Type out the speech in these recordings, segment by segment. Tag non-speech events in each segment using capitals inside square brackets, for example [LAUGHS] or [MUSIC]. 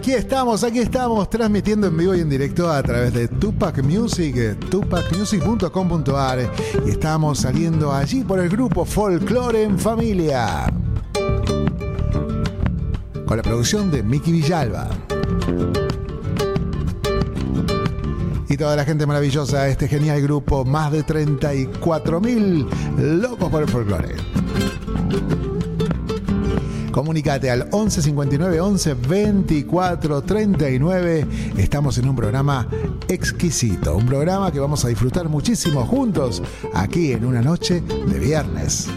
Aquí estamos, aquí estamos transmitiendo en vivo y en directo a través de Tupac Music, tupacmusic.com.ar y estamos saliendo allí por el grupo Folklore en Familia. Con la producción de Mickey Villalba. Y toda la gente maravillosa, este genial grupo, más de 34 mil locos por el folclore. Comunicate al 11 59 11 24 39. Estamos en un programa exquisito, un programa que vamos a disfrutar muchísimo juntos aquí en una noche de viernes.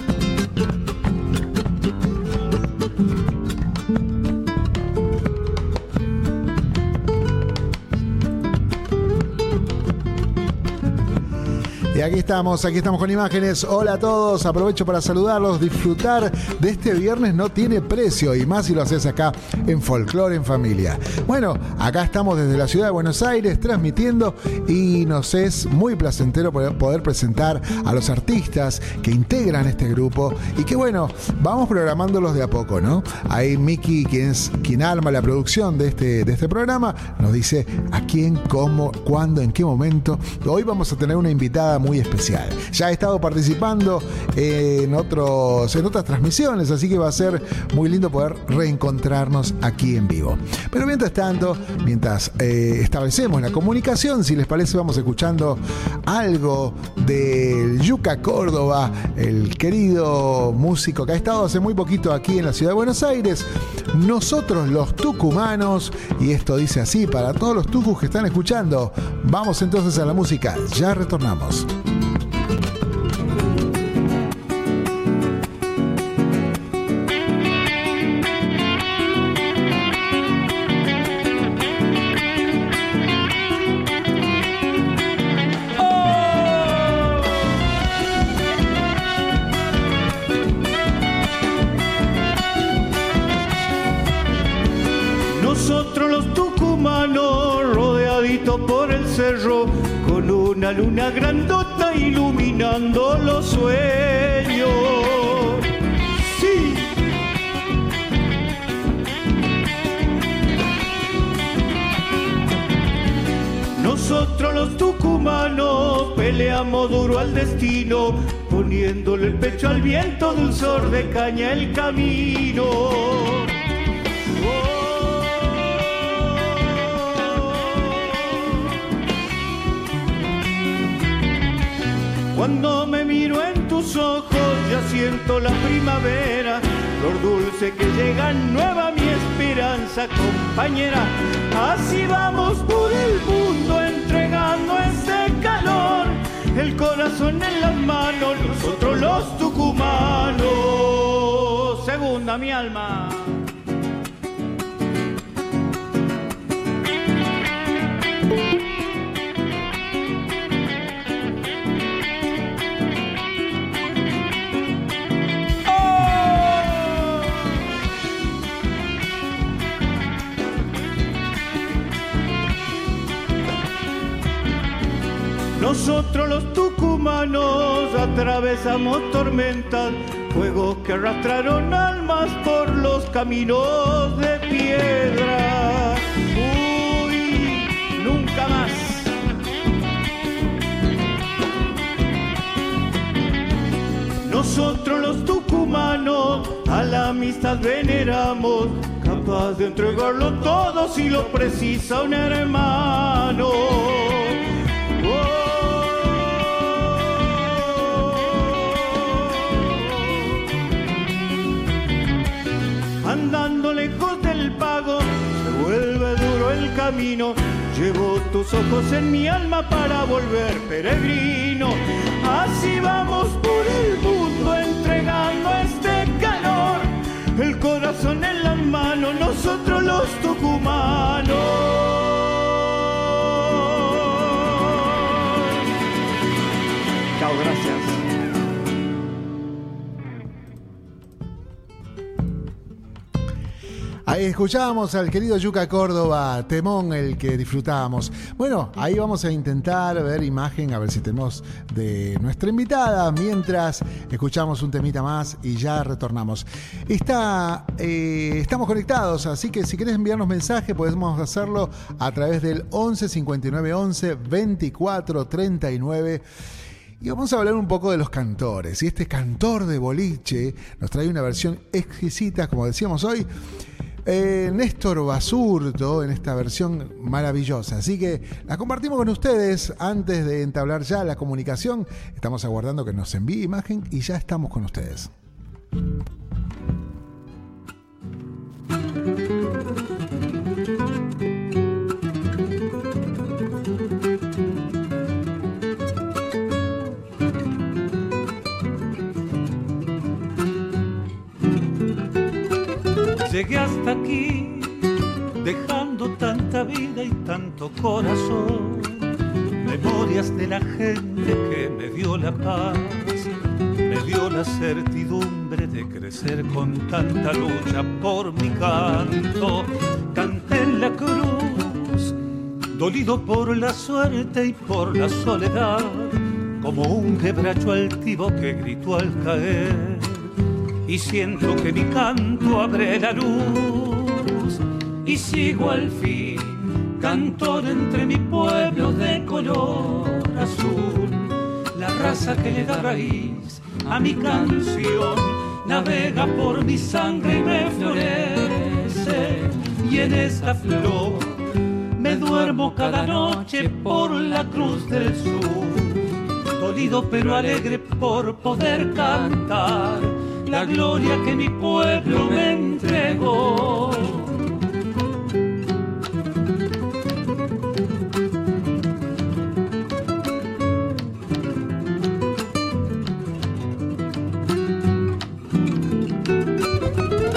Aquí estamos, aquí estamos con imágenes. Hola a todos, aprovecho para saludarlos, disfrutar de este viernes no tiene precio y más si lo haces acá en Folklore en Familia. Bueno, acá estamos desde la ciudad de Buenos Aires transmitiendo y nos es muy placentero poder presentar a los artistas que integran este grupo y que bueno, vamos programándolos de a poco, ¿no? Ahí Miki, quien quien arma la producción de este, de este programa, nos dice a quién, cómo, cuándo, en qué momento. Hoy vamos a tener una invitada muy especial. Ya he estado participando en, otros, en otras transmisiones, así que va a ser muy lindo poder reencontrarnos aquí en vivo. Pero mientras tanto, mientras eh, establecemos la comunicación, si les parece, vamos escuchando algo del Yuca Córdoba, el querido músico que ha estado hace muy poquito aquí en la ciudad de Buenos Aires. Nosotros los tucumanos, y esto dice así para todos los tucus que están escuchando, vamos entonces a la música, ya retornamos. Luna grandota iluminando los sueños. Sí. Nosotros los tucumanos peleamos duro al destino, poniéndole el pecho al viento, dulzor de caña el camino. Cuando me miro en tus ojos ya siento la primavera, flor dulce que llega nueva mi esperanza compañera. Así vamos por el mundo entregando ese calor, el corazón en las manos, nosotros los tucumanos. Segunda mi alma. Nosotros los tucumanos atravesamos tormentas, fuegos que arrastraron almas por los caminos de piedra. Uy, nunca más. Nosotros los tucumanos a la amistad veneramos, capaz de entregarlo todo si lo precisa un hermano. Camino. Llevo tus ojos en mi alma para volver peregrino. Así vamos por el mundo entregando este calor. El corazón en la mano, nosotros los tucumanos. Ahí escuchábamos al querido Yuca Córdoba, temón el que disfrutábamos. Bueno, ahí vamos a intentar ver imagen, a ver si tenemos de nuestra invitada, mientras escuchamos un temita más y ya retornamos. Está, eh, estamos conectados, así que si querés enviarnos mensaje, podemos hacerlo a través del 11 59 11 24 39. Y vamos a hablar un poco de los cantores. Y este cantor de boliche nos trae una versión exquisita, como decíamos hoy, eh, Néstor Basurto en esta versión maravillosa. Así que la compartimos con ustedes antes de entablar ya la comunicación. Estamos aguardando que nos envíe imagen y ya estamos con ustedes. Llegué hasta aquí dejando tanta vida y tanto corazón. Memorias de la gente que me dio la paz, me dio la certidumbre de crecer con tanta lucha por mi canto. Canté en la cruz, dolido por la suerte y por la soledad, como un quebracho altivo que gritó al caer y siento que mi canto abre la luz. Y sigo al fin cantor entre mi pueblo de color azul. La raza que le da raíz a mi canción navega por mi sangre y me florece. Y en esta flor me duermo cada noche por la cruz del sur. Dolido pero alegre por poder cantar la gloria que mi pueblo me entregó.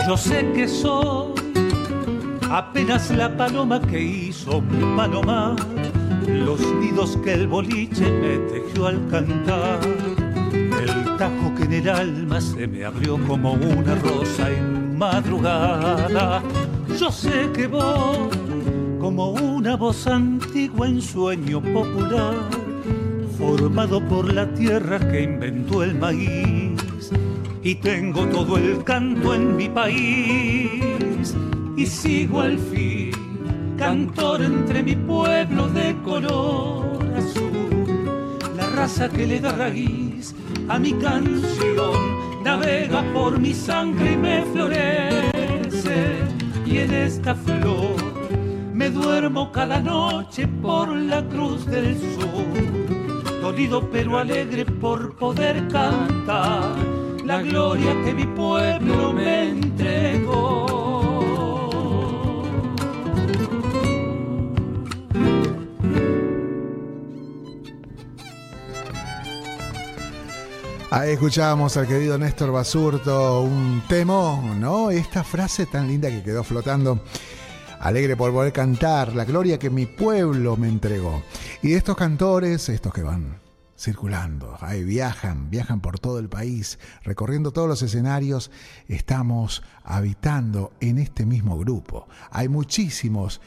Yo sé que soy apenas la paloma que hizo mi palomar, los nidos que el boliche me tejió al cantar el tajo en el alma se me abrió como una rosa en madrugada. Yo sé que voy como una voz antigua en sueño popular, formado por la tierra que inventó el maíz. Y tengo todo el canto en mi país y sigo al fin, cantor entre mi pueblo de color azul, la raza que le da raíz a mi canción, navega por mi sangre y me florece. Y en esta flor me duermo cada noche por la cruz del sur, dolido pero alegre por poder cantar la gloria que mi pueblo me entregó. Ahí escuchábamos al querido Néstor Basurto, un temón, ¿no? Esta frase tan linda que quedó flotando. Alegre por poder cantar la gloria que mi pueblo me entregó. Y estos cantores, estos que van circulando, ahí viajan, viajan por todo el país, recorriendo todos los escenarios, estamos habitando en este mismo grupo. Hay muchísimos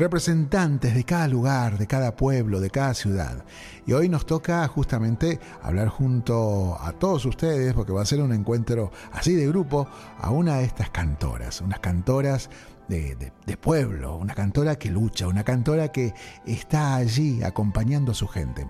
representantes de cada lugar, de cada pueblo, de cada ciudad. Y hoy nos toca justamente hablar junto a todos ustedes, porque va a ser un encuentro así de grupo, a una de estas cantoras, unas cantoras de, pueblo, una cantora que lucha, una cantora que está allí acompañando a su gente.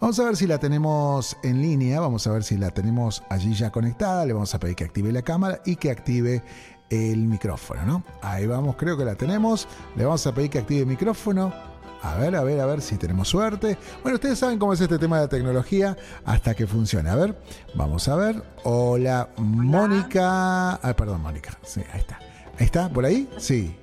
Vamos a ver si la tenemos en línea, vamos a ver si la tenemos allí ya conectada, le vamos a pedir que active la cámara y que active el micrófono, ¿no? Ahí vamos, creo que la tenemos. Le vamos a pedir que active el micrófono. A ver, a ver, a ver si tenemos suerte. Bueno, ustedes saben cómo es este tema de la tecnología hasta que funcione. A ver, vamos a ver. Hola, Mónica. Ah, perdón, Mónica. Sí, ahí está. ¿Ahí está? ¿Por ahí? Sí.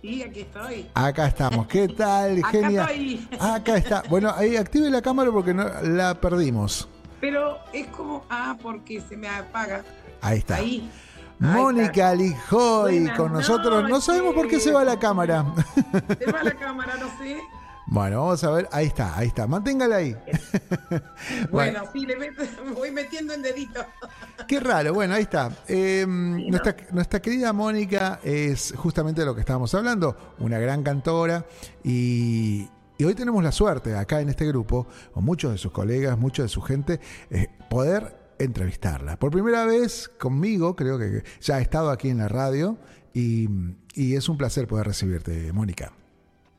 Sí, aquí estoy. Acá estamos. ¿Qué tal, Acá genia? estoy. Acá está. Bueno, ahí active la cámara porque no la perdimos. Pero es como, ah, porque se me apaga. Ahí está. Ahí. Mónica Lijoy Buenas con nosotros. No sabemos por qué se va la cámara. Se va la cámara, no sé. Bueno, vamos a ver. Ahí está, ahí está. Manténgala ahí. [LAUGHS] Bueno, sí, le meto- voy metiendo en dedito. Qué raro, bueno, ahí está. Eh, nuestra, nuestra querida Mónica es justamente de lo que estábamos hablando, una gran cantora y, y hoy tenemos la suerte acá en este grupo, con muchos de sus colegas, mucha de su gente, eh, poder entrevistarla. Por primera vez conmigo, creo que ya ha estado aquí en la radio y, y es un placer poder recibirte, Mónica.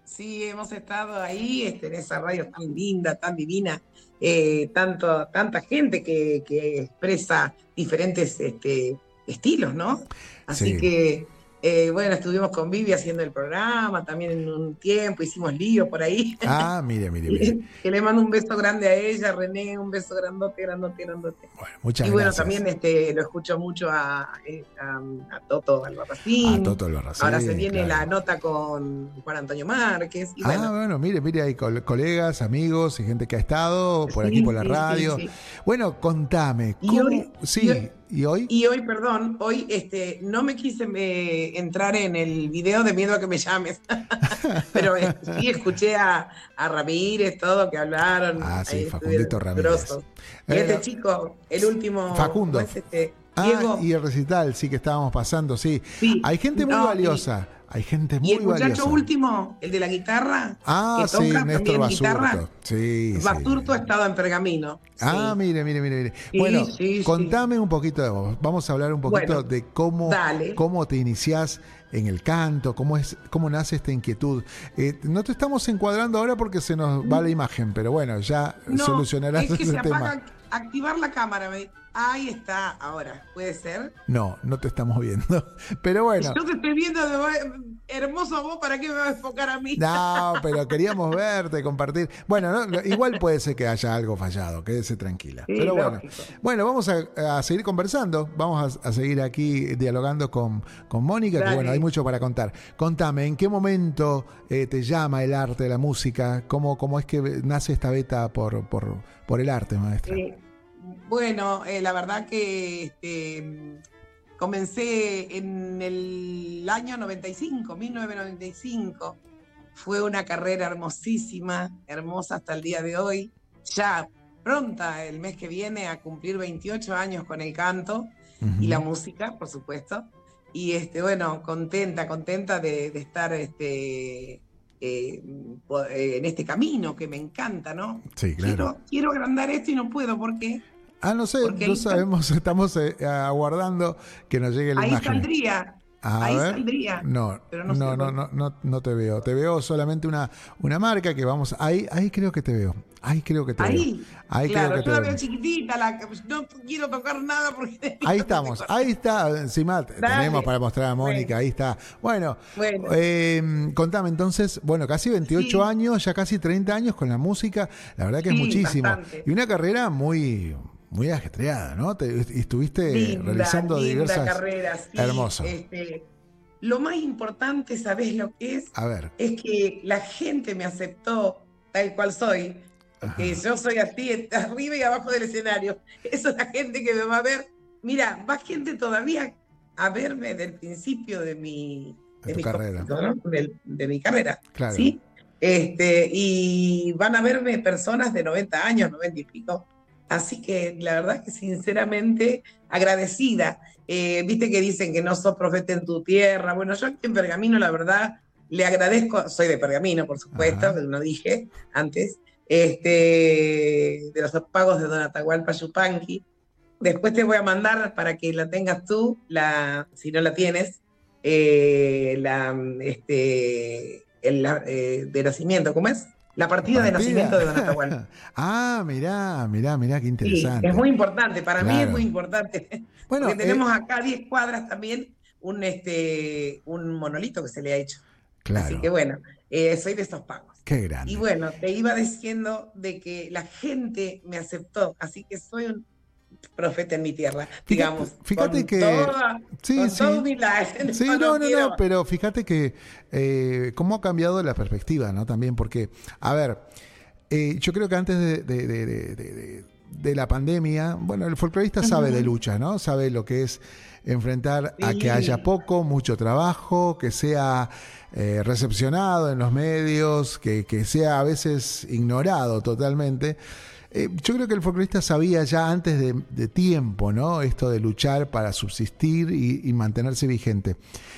Sí, hemos estado ahí este, en esa radio tan linda, tan divina, eh, tanto, tanta gente que, que expresa diferentes este, estilos, ¿no? Así Sí. que, eh, bueno, estuvimos con Vivi haciendo el programa también en un tiempo, hicimos lío por ahí. Ah, mire, mire, [LAUGHS] mire. que le mando un beso grande a ella, René, un beso grandote, grandote, grandote. Bueno, muchas y bueno, gracias. también este, lo escucho mucho a, a, a Toto Albarracín. A Toto Albarracín, Ahora se viene claro. la nota con Juan Antonio Márquez. Y ah, bueno, bueno, mire, mire, hay col- colegas, amigos y gente que ha estado por Sí, aquí por la sí, radio. sí. Bueno, contame, Y ¿cómo? hoy- sí, y hoy- ¿y hoy? Perdón, hoy este, no me quise eh, entrar en el video de miedo a que me llames, [LAUGHS] pero eh, sí escuché a, a Ramírez, todo, que hablaron. Ah, sí, Facundito Ramírez. Y Eh, este chico, el último. Facundo. ¿cómo es este? Ah, Diego. y el recital, sí que estábamos pasando, sí. Sí. Hay gente muy No, y- valiosa, hay gente muy Y el muchacho valiosa. último, el de la guitarra, Ah, que sí, toca Néstor también guitarra. Basurto. Sí, sí. Basurto ha estado en Pergamino. Ah, sí. mire, mire, mire, mire. Sí, bueno, sí, sí. contame un poquito de vos. Vamos a hablar un poquito Bueno, de cómo, dale. cómo te iniciás en el canto, cómo es, cómo nace esta inquietud. Eh, no te estamos encuadrando ahora porque se nos va la imagen, pero bueno, ya No, solucionarás es que [LAUGHS] ese se tema. apaga, activar la cámara. me- Ahí está, ahora, ¿puede ser? No, no te estamos viendo. [LAUGHS] Pero bueno. Yo te estoy viendo de- hermoso vos, ¿para qué me vas a enfocar a mí? No, [LAUGHS] pero queríamos verte, compartir. Bueno, no, igual puede ser que haya algo fallado, quédese tranquila. Sí, pero bueno, lógico. bueno, vamos a, a seguir conversando, vamos a, a seguir aquí dialogando con, con Mónica, que bueno, hay mucho para contar. Contame, ¿en qué momento eh, te llama el arte, la música? ¿Cómo, cómo es que nace esta beta por, por, por el arte, maestra? Eh, bueno, eh, la verdad que este, comencé en el año 95, 1995. Fue una carrera hermosísima, hermosa hasta el día de hoy. Ya pronta el mes que viene a cumplir 28 años con el canto y la música, por supuesto. Y este, bueno, contenta, contenta de, de estar este, eh, eh, en este camino que me encanta, ¿no? Sí, claro. Quiero, quiero agrandar esto y no puedo porque Ah, no sé, no sabemos, [LAUGHS] estamos eh, aguardando que nos llegue la ahí imagen. saldría. A ahí ver. saldría. No, pero no, no no, no, no, no te veo. Te veo solamente una, una marca que vamos. Ahí, ahí creo que te veo. Ahí creo que te Ahí. veo. Ahí claro, creo que yo la te veo veo. chiquitita, la, no quiero tocar nada porque. [LAUGHS] Ahí estamos, ahí está, encima Dale. tenemos para mostrar a Mónica, Bueno. ahí está. Bueno, Bueno. eh, contame entonces, bueno, casi 28 Sí. años, ya casi 30 años con la música, la verdad que es muchísimo. bastante. Y una carrera muy, muy ajetreada, ¿no? Te, estuviste Linda, realizando linda diversas... carrera, sí. Hermoso. Este, lo más importante, ¿sabés lo que es? A ver, Es que la gente me aceptó tal cual soy. Que yo soy así, [LAUGHS] arriba y abajo del escenario. Eso es la gente que me va a ver. Mira, va gente todavía a verme del principio de mi, De carrera. ¿no? Del- de mi carrera. Claro. ¿sí? Este, y van a verme personas de 90 años, 90 y pico. Así que la verdad que sinceramente agradecida. Eh, Viste que dicen que no sos profeta en tu tierra. Bueno, yo aquí en Pergamino, la verdad, le agradezco, soy de Pergamino, por supuesto, no dije antes, este, de los pagos de Don Atahualpa Yupanqui. Después te voy a mandar para que la tengas tú, la, si no la tienes, eh, la, este, el, eh, de nacimiento, ¿cómo es? La partida, de nacimiento de Don Atahualpa. [LAUGHS] ah, mirá, mirá, mirá, qué Sí, interesante. es muy importante, para mí es muy importante. [LAUGHS] Bueno, Porque eh, tenemos acá a 10 cuadras también un, este, un monolito que se le ha hecho. claro, Así que bueno, eh, soy de estos pagos. qué grande. Y bueno, te iba diciendo de que la gente me aceptó, así que soy un, profeta en mi tierra, digamos. Fíjate, que... sí, sí. sí, [LAUGHS] no, no, no, pero fíjate que eh, cómo ha cambiado la perspectiva, ¿no? También porque, a ver, eh, yo creo que antes de, de, la pandemia, bueno, el folclorista sabe de lucha, ¿no? Sabe lo que es enfrentar a que haya poco, mucho trabajo, que sea eh, recepcionado en los medios, que, que sea a veces ignorado totalmente. Eh, yo creo que el folclorista sabía ya antes de, tiempo, ¿no? Esto de luchar para subsistir y, mantenerse vigente.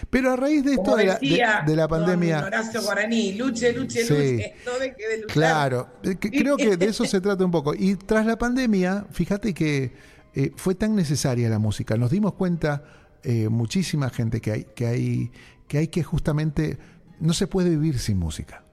Pero a raíz de esto de la, pandemia. Horacio Guaraní, luche, luche, luche, no de luchar. Claro, eh, creo que de eso [LAUGHS] se trata un poco. Y tras la pandemia, fíjate que eh, fue tan necesaria la música. Nos dimos cuenta, muchísima gente, que hay, que hay, que hay que justamente. No se puede vivir sin música.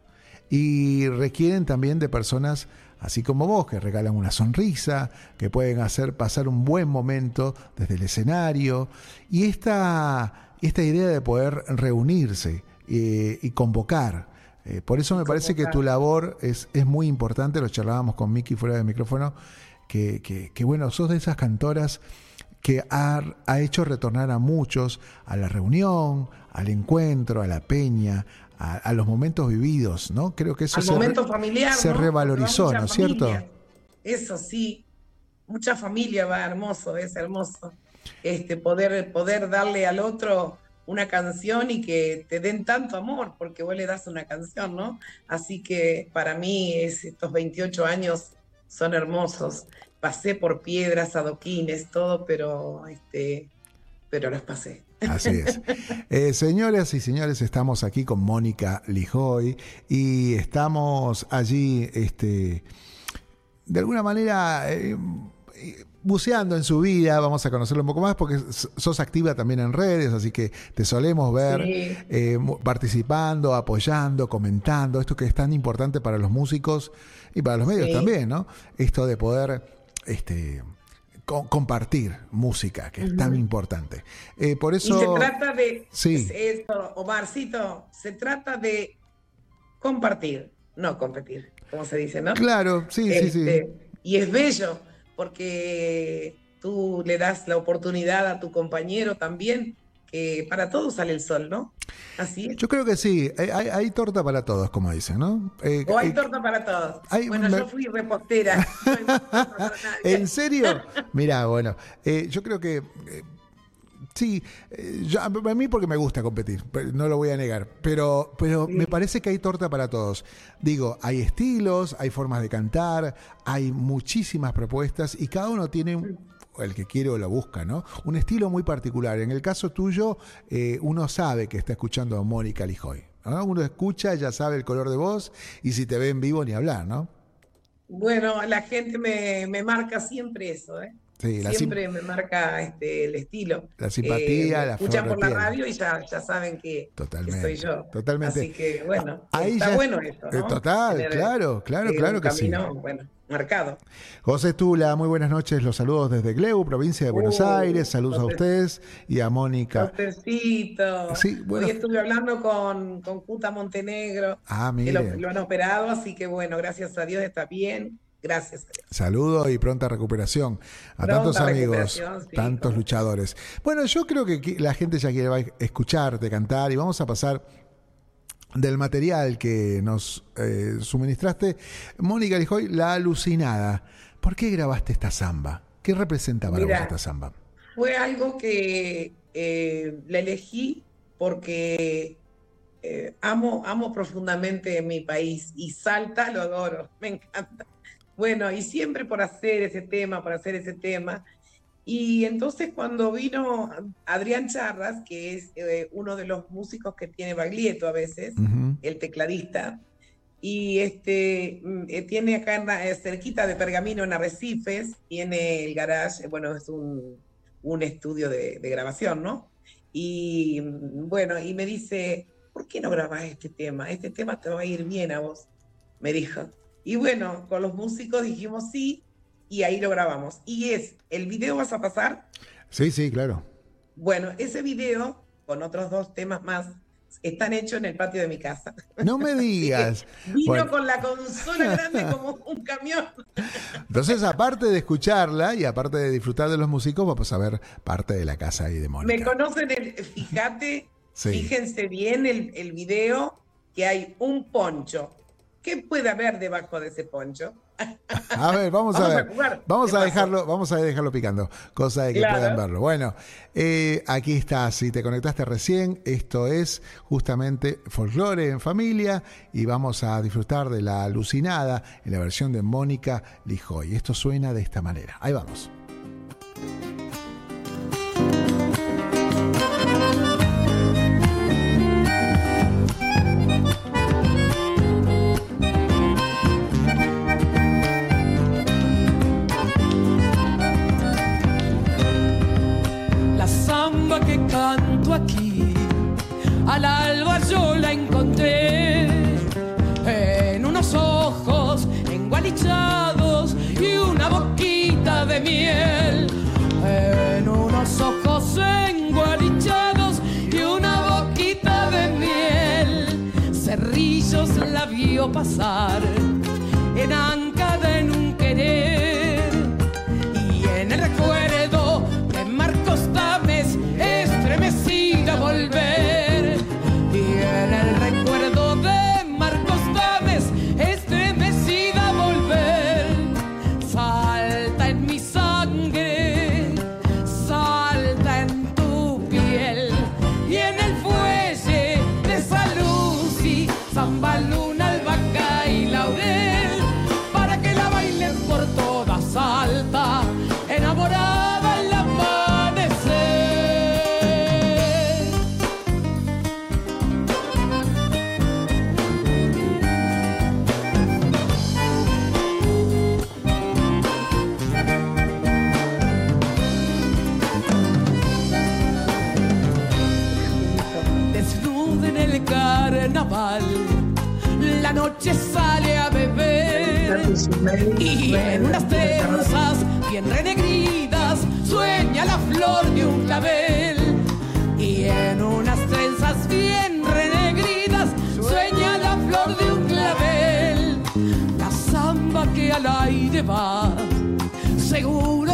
Y requieren también de personas así como vos, que regalan una sonrisa, que pueden hacer pasar un buen momento desde el escenario. Y esta, esta idea de poder reunirse eh, y convocar. Eh, por eso me parece que tu labor es, es muy importante, lo charlábamos con Miki fuera del micrófono, que, que, bueno, sos de esas cantoras que ha, ha, hecho retornar a muchos a la reunión, al encuentro, a la peña, a, los momentos vividos, ¿no? Creo que eso se, momento familiar, se revalorizó, ¿no es cierto? Eso sí, mucha familia va hermoso, es hermoso. Este, poder, poder darle al otro una canción y que te den tanto amor, porque vos le das una canción, ¿no? Así que para mí es, estos 28 años son hermosos. Pasé por piedras, adoquines, todo, pero, este, pero los pasé. Así es. Eh, señoras y señores, estamos aquí con Mónica Lijoy y estamos allí, este, de alguna manera, eh, buceando en su vida, vamos a conocerlo un poco más porque sos activa también en redes, así que te solemos ver eh, participando, apoyando, comentando, esto que es tan importante para los músicos y para los medios también, ¿no? Esto de poder... Este, compartir música, que es tan importante. Eh, por eso... Y se trata de, sí. esto, Omarcito, se trata de compartir, no competir, como se dice, ¿no? Claro, sí, sí, sí. Este, y es bello, porque tú le das la oportunidad a tu compañero también que para todos sale el sol, ¿no? Así es. Yo creo que sí, hay, torta para todos, como dicen, ¿no? Eh, o hay eh, torta para todos. bueno, yo fui repostera. [LAUGHS] ¿En serio? Mira, bueno, eh, yo creo que... Sí, a mí porque me gusta competir, no lo voy a negar, pero, pero me parece que hay torta para todos. Digo, hay estilos, hay formas de cantar, hay muchísimas propuestas y cada uno tiene el que quiere o lo busca, ¿no? Un estilo muy particular. En el caso tuyo, eh, uno sabe que está escuchando a Mónica Lijoy. Uno escucha, ya sabe el color de voz y si te ve en vivo ni hablar, ¿no? Bueno, la gente me, me marca siempre eso, ¿eh? Siempre me marca este, el estilo. La simpatía, eh, la Escuchan por la radio y ya, ya saben que, soy yo. Totalmente. Así que bueno, está bueno esto. ¿no? Total, claro, claro, claro que sí. Bueno, marcado. José Tula, muy buenas noches. Los saludos desde Gleu, provincia de Buenos uh, Aires. Saludos a ustedes y a Mónica. Josecito. Sí, bueno. Hoy estuve hablando con, con Cuta Montenegro. Ah, que lo han operado, así que bueno, gracias a Dios está bien Gracias. Saludo y pronta recuperación a tantos amigos, tantos luchadores. Bueno, yo creo que la gente ya quiere escucharte cantar y vamos a pasar del material que nos eh, suministraste. Mónica Lijoy, La Alucinada. ¿Por qué grabaste esta samba? ¿Qué representa para vos esta samba? Fue algo que eh, la elegí porque eh, amo, amo profundamente mi país y Salta lo adoro, [LAUGHS] me encanta. Bueno, y siempre por hacer ese tema, por hacer ese tema. Y entonces cuando vino Adrián Charras, que es eh, uno de los músicos que tiene Baglietto a veces, el tecladista, y este mm, eh, tiene acá en, eh, cerquita de Pergamino en Arrecifes, tiene el garage, bueno, es un, un estudio de, de, grabación, ¿no? Y mm, bueno, y me dice, ¿por qué no grabas este tema? Este tema te va a ir bien a vos, me dijo. Y bueno, con los músicos dijimos sí y ahí lo grabamos. Y es, ¿el video vas a pasar? Sí, sí, claro. Bueno, ese video, con otros dos temas más, están hechos en el patio de mi casa. No me [LAUGHS] digas. Vino con la consola grande como [LAUGHS] un camión. Entonces, aparte de escucharla y aparte de disfrutar de los músicos, vamos a ver parte de la casa ahí de Mónica. Me conocen, el, fíjate, fíjense bien el, el video, que hay un poncho. ¿Qué puede haber debajo de ese poncho? [LAUGHS] A ver, vamos, a ver. vamos a dejarlo, vamos a dejarlo picando, cosa de que puedan verlo. Bueno, eh, aquí está, si te conectaste recién, esto es justamente folclore en familia y vamos a disfrutar de la alucinada en la versión de Mónica Lijoy. Esto suena de esta manera. Ahí vamos. Miel. En unos ojos engualichados y una boquita de miel. Cerrillos la vio pasar en carnaval. La noche sale a beber y en unas trenzas bien renegridas sueña la flor de un clavel. Y en unas trenzas bien renegridas sueña la flor de un clavel. La samba que al aire va, seguro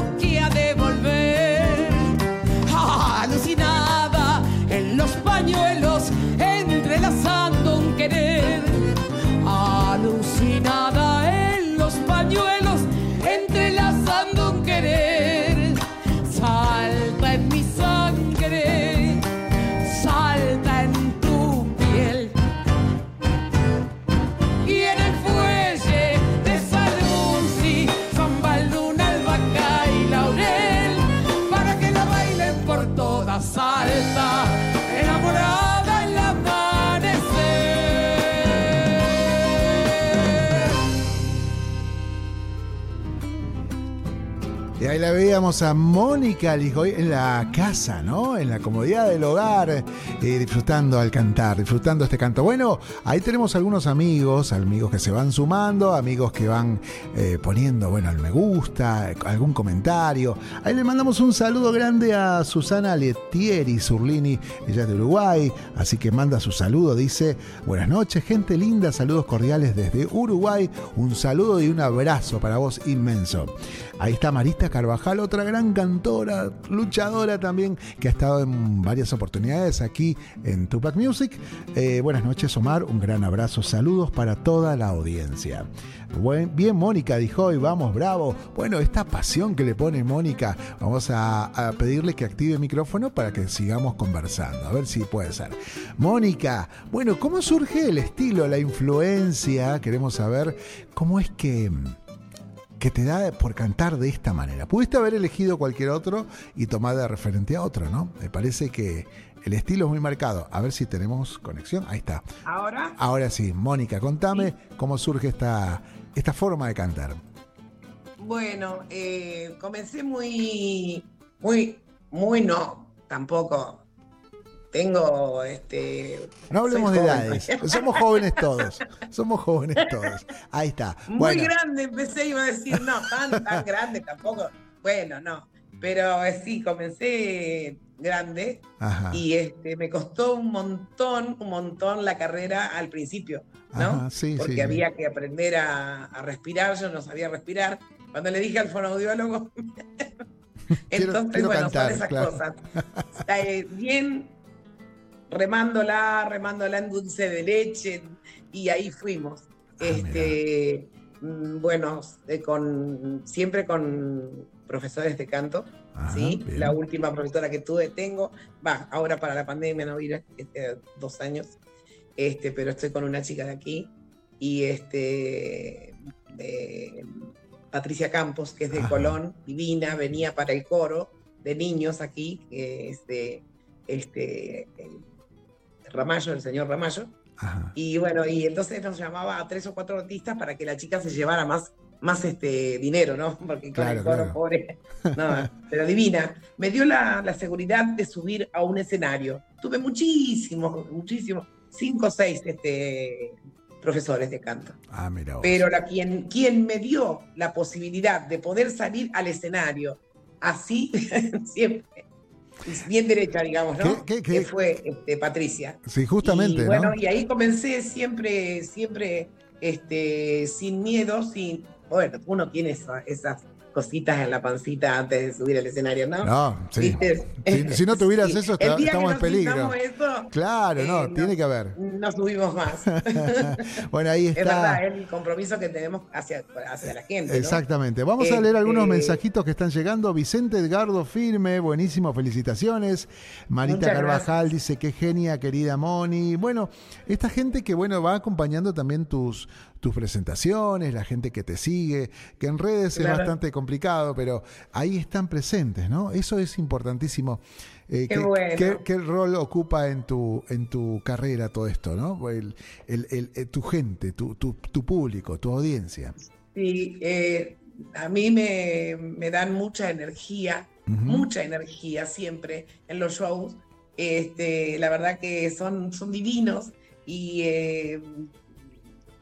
veíamos a Mónica Lijoy en la casa, ¿no? En la comodidad del hogar, eh, disfrutando al cantar, disfrutando este canto. Bueno, ahí tenemos algunos amigos, amigos que se van sumando, amigos que van eh, poniendo, bueno, el me gusta, algún comentario. Ahí le mandamos un saludo grande a Susana Letieri Zurlini, ella es de Uruguay, así que manda su saludo, dice, buenas noches, gente linda, saludos cordiales desde Uruguay, un saludo y un abrazo para vos inmenso. Ahí está Marista Carvajal, otra gran cantora, luchadora también, que ha estado en varias oportunidades aquí en Tupac Music. Eh, buenas noches, Omar. Un gran abrazo. Saludos para toda la audiencia. Buen- bien, Mónica dijo hoy, vamos, bravo. Bueno, esta pasión que le pone Mónica, vamos a, a pedirle que active el micrófono para que sigamos conversando. A ver si puede ser. Mónica, bueno, ¿cómo surge el estilo, la influencia? Queremos saber cómo es que que te da por cantar de esta manera. Pudiste haber elegido cualquier otro y tomar de referente a otro, ¿no? Me parece que el estilo es muy marcado. A ver si tenemos conexión. Ahí está. Ahora, Ahora sí, Mónica, contame cómo surge esta, esta forma de cantar. bueno, eh, comencé muy, muy, muy no, tampoco. Tengo, este... No hablemos de edades. Somos jóvenes todos. Somos jóvenes todos. Ahí está. Muy Bueno, grande, empecé, iba a decir, no, tan, tan grande tampoco. Bueno, no. Pero eh, sí, comencé grande Ajá. y este, me costó un montón, un montón la carrera al principio, ¿no? Ajá, sí, Porque sí, sí. había que aprender a, a respirar, yo no sabía respirar. Cuando le dije al fonoaudiólogo, [LAUGHS] entonces, quiero bueno, cantar, son esas claro. cosas. Eh, bien remándola, remándola en dulce de leche, y ahí fuimos. Ah, este, mm, bueno, eh, con, siempre con profesores de canto, Ajá, ¿sí? bien. La última profesora que tuve tengo, va, ahora para la pandemia no vine, este, dos años, este, pero estoy con una chica de aquí, y este, de Patricia Campos, que es de Ajá. Colón, divina, venía para el coro de niños aquí, que es de este, el Ramallo, el señor Ramallo, Ajá. y bueno, y entonces nos llamaba a tres o cuatro artistas para que la chica se llevara más, más este dinero, ¿no? [LAUGHS] Porque Claro, el coro, claro. pobre. [LAUGHS] No, pero divina. Me dio la, la seguridad de subir a un escenario. Tuve muchísimos, muchísimos, cinco o seis este, profesores de canto. Ah, mira vos. Pero la, quien, quien me dio la posibilidad de poder salir al escenario así, [LAUGHS] siempre, bien derecha, digamos, ¿no? ¿Qué- qué- qué? Que fue este, Patricia. Sí, justamente, Y bueno, ¿no? y ahí comencé siempre, siempre, este, sin miedo, sin, bueno, uno tiene esa- esas cositas en la pancita antes de subir al escenario, ¿no? No, sí. ¿Viste? Si, si no tuvieras [LAUGHS] Sí. eso, está- estamos en peligro. eso, Claro, eh, no, no. tiene que haber. no subimos más. [LAUGHS] bueno, ahí Es está. verdad, es el compromiso que tenemos hacia, hacia la gente. ¿no? Exactamente. Vamos a leer algunos Este- mensajitos que están llegando. Vicente Edgardo Firme, buenísimo, felicitaciones. Marita Carvajal dice que genia, querida Moni. Bueno, esta gente que bueno va acompañando también tus, tus presentaciones, la gente que te sigue, que en redes es bastante complicado, pero ahí están presentes, ¿no? Eso es importantísimo. Eh, Qué ¿qué, bueno. qué- qué rol ocupa en tu, en tu carrera todo esto, ¿no? El, el- el- eh, tu gente, tu, tu, tu público, tu audiencia. Sí, eh, a mí me, me dan mucha energía, mucha energía siempre en los shows. Este, la verdad que son, son divinos y eh,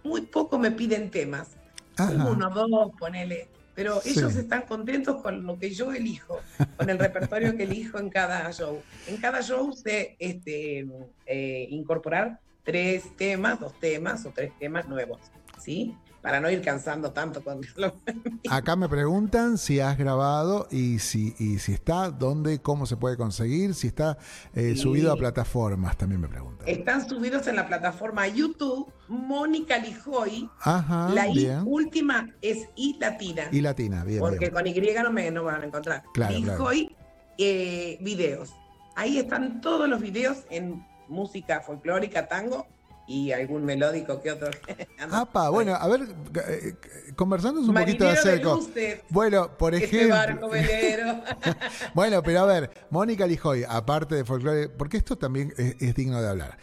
muy poco me piden temas. Ajá. Uno, dos, ponele. Pero Sí. ellos están contentos con lo que yo elijo, con el repertorio que elijo en cada show. En cada show sé este, eh, incorporar tres temas, dos temas o tres temas nuevos, ¿sí? Para no ir cansando tanto con lo- [LAUGHS] Acá me preguntan si has grabado y si, y si está, dónde, cómo se puede conseguir, si está eh, Sí. subido a plataformas, también me preguntan. Están subidos en la plataforma YouTube, Mónica Lijoy. Ajá, la I última es I latina. Y latina, bien, porque bien. con Y no me no van a encontrar. Claro, claro. Lijoy eh, videos. Ahí están todos los videos en música folclórica, tango y algún melódico que otro. [LAUGHS] Apa, bueno, a ver, eh, conversándonos un poquito de Marinero de luces, Bueno, por Este ejemplo. barco velero. [LAUGHS] Bueno, pero a ver, Mónica Lijoy, aparte de folclore, porque esto también es, es digno de hablar.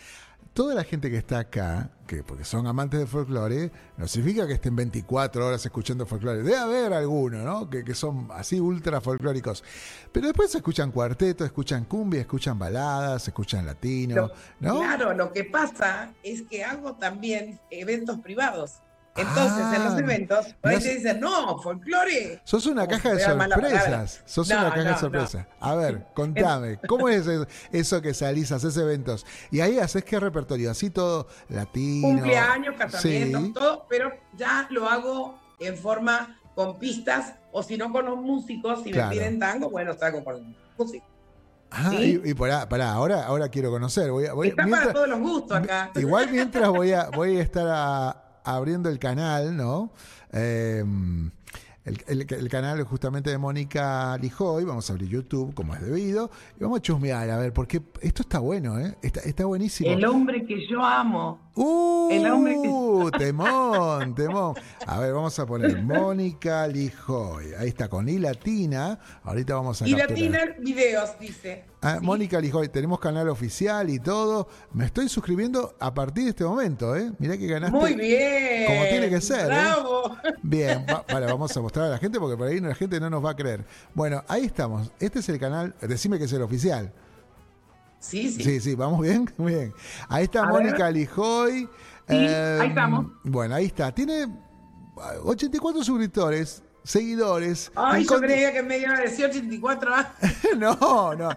Toda la gente que está acá, que porque son amantes de folclore, no significa que estén 24 horas escuchando folclore. Debe haber algunos, ¿no? Que, que son así ultra folclóricos. Pero después escuchan cuarteto, escuchan cumbia, escuchan baladas, escuchan latino, Lo- ¿no? Claro, lo que pasa es que hago también eventos privados. Entonces, en los Ah, eventos, por ahí te dicen, no, folclore. Sos una Como caja de sorpresas. Sos No, una caja de no, sorpresas. A ver, [LAUGHS] contame, ¿cómo es eso, que salís, haces eventos? Y ahí haces qué repertorio, así todo latino. cumpleaños, casamientos, Sí. todo, pero ya lo hago en forma con pistas, o si no con los músicos, si Claro. me piden tango, bueno, saco con música. Ah, Sí. y, y pará, pará, ahora, ahora quiero conocer. Voy, a- voy- Está mientras- para todos los gustos acá. Igual mientras voy a, voy a estar a- abriendo el canal, ¿no? Eh, el, canal justamente de Mónica Lijoy, vamos a abrir YouTube como es debido, y vamos a chusmear, a ver, porque esto está bueno, ¿eh? Está buenísimo. El hombre que yo amo. ¡Uh! El hombre que- Temón, temón. A ver, vamos a poner Mónica Lijoy. Ahí está, con I latina. Ahorita vamos a Y capturar. Latina videos, dice. Ah, ¿Sí? Mónica Lijoy, tenemos canal oficial y todo. Me estoy suscribiendo a partir de este momento, ¿eh? Mirá que ganaste. Muy bien. Como tiene que ser, ¿eh? Bravo. Bien, va- [LAUGHS] para, vamos a mostrar a la gente porque por ahí la gente no nos va a creer. Bueno, ahí estamos. Este es el canal. Decime que es el oficial. Sí, sí. Sí, sí, vamos bien, [LAUGHS] muy bien. Ahí está A Mónica ver. Lijoy. Eh, ahí estamos. Bueno, ahí está. Tiene 84 suscriptores. seguidores. Ay, yo creía que me iba a decir 84 años. [LAUGHS] no, no.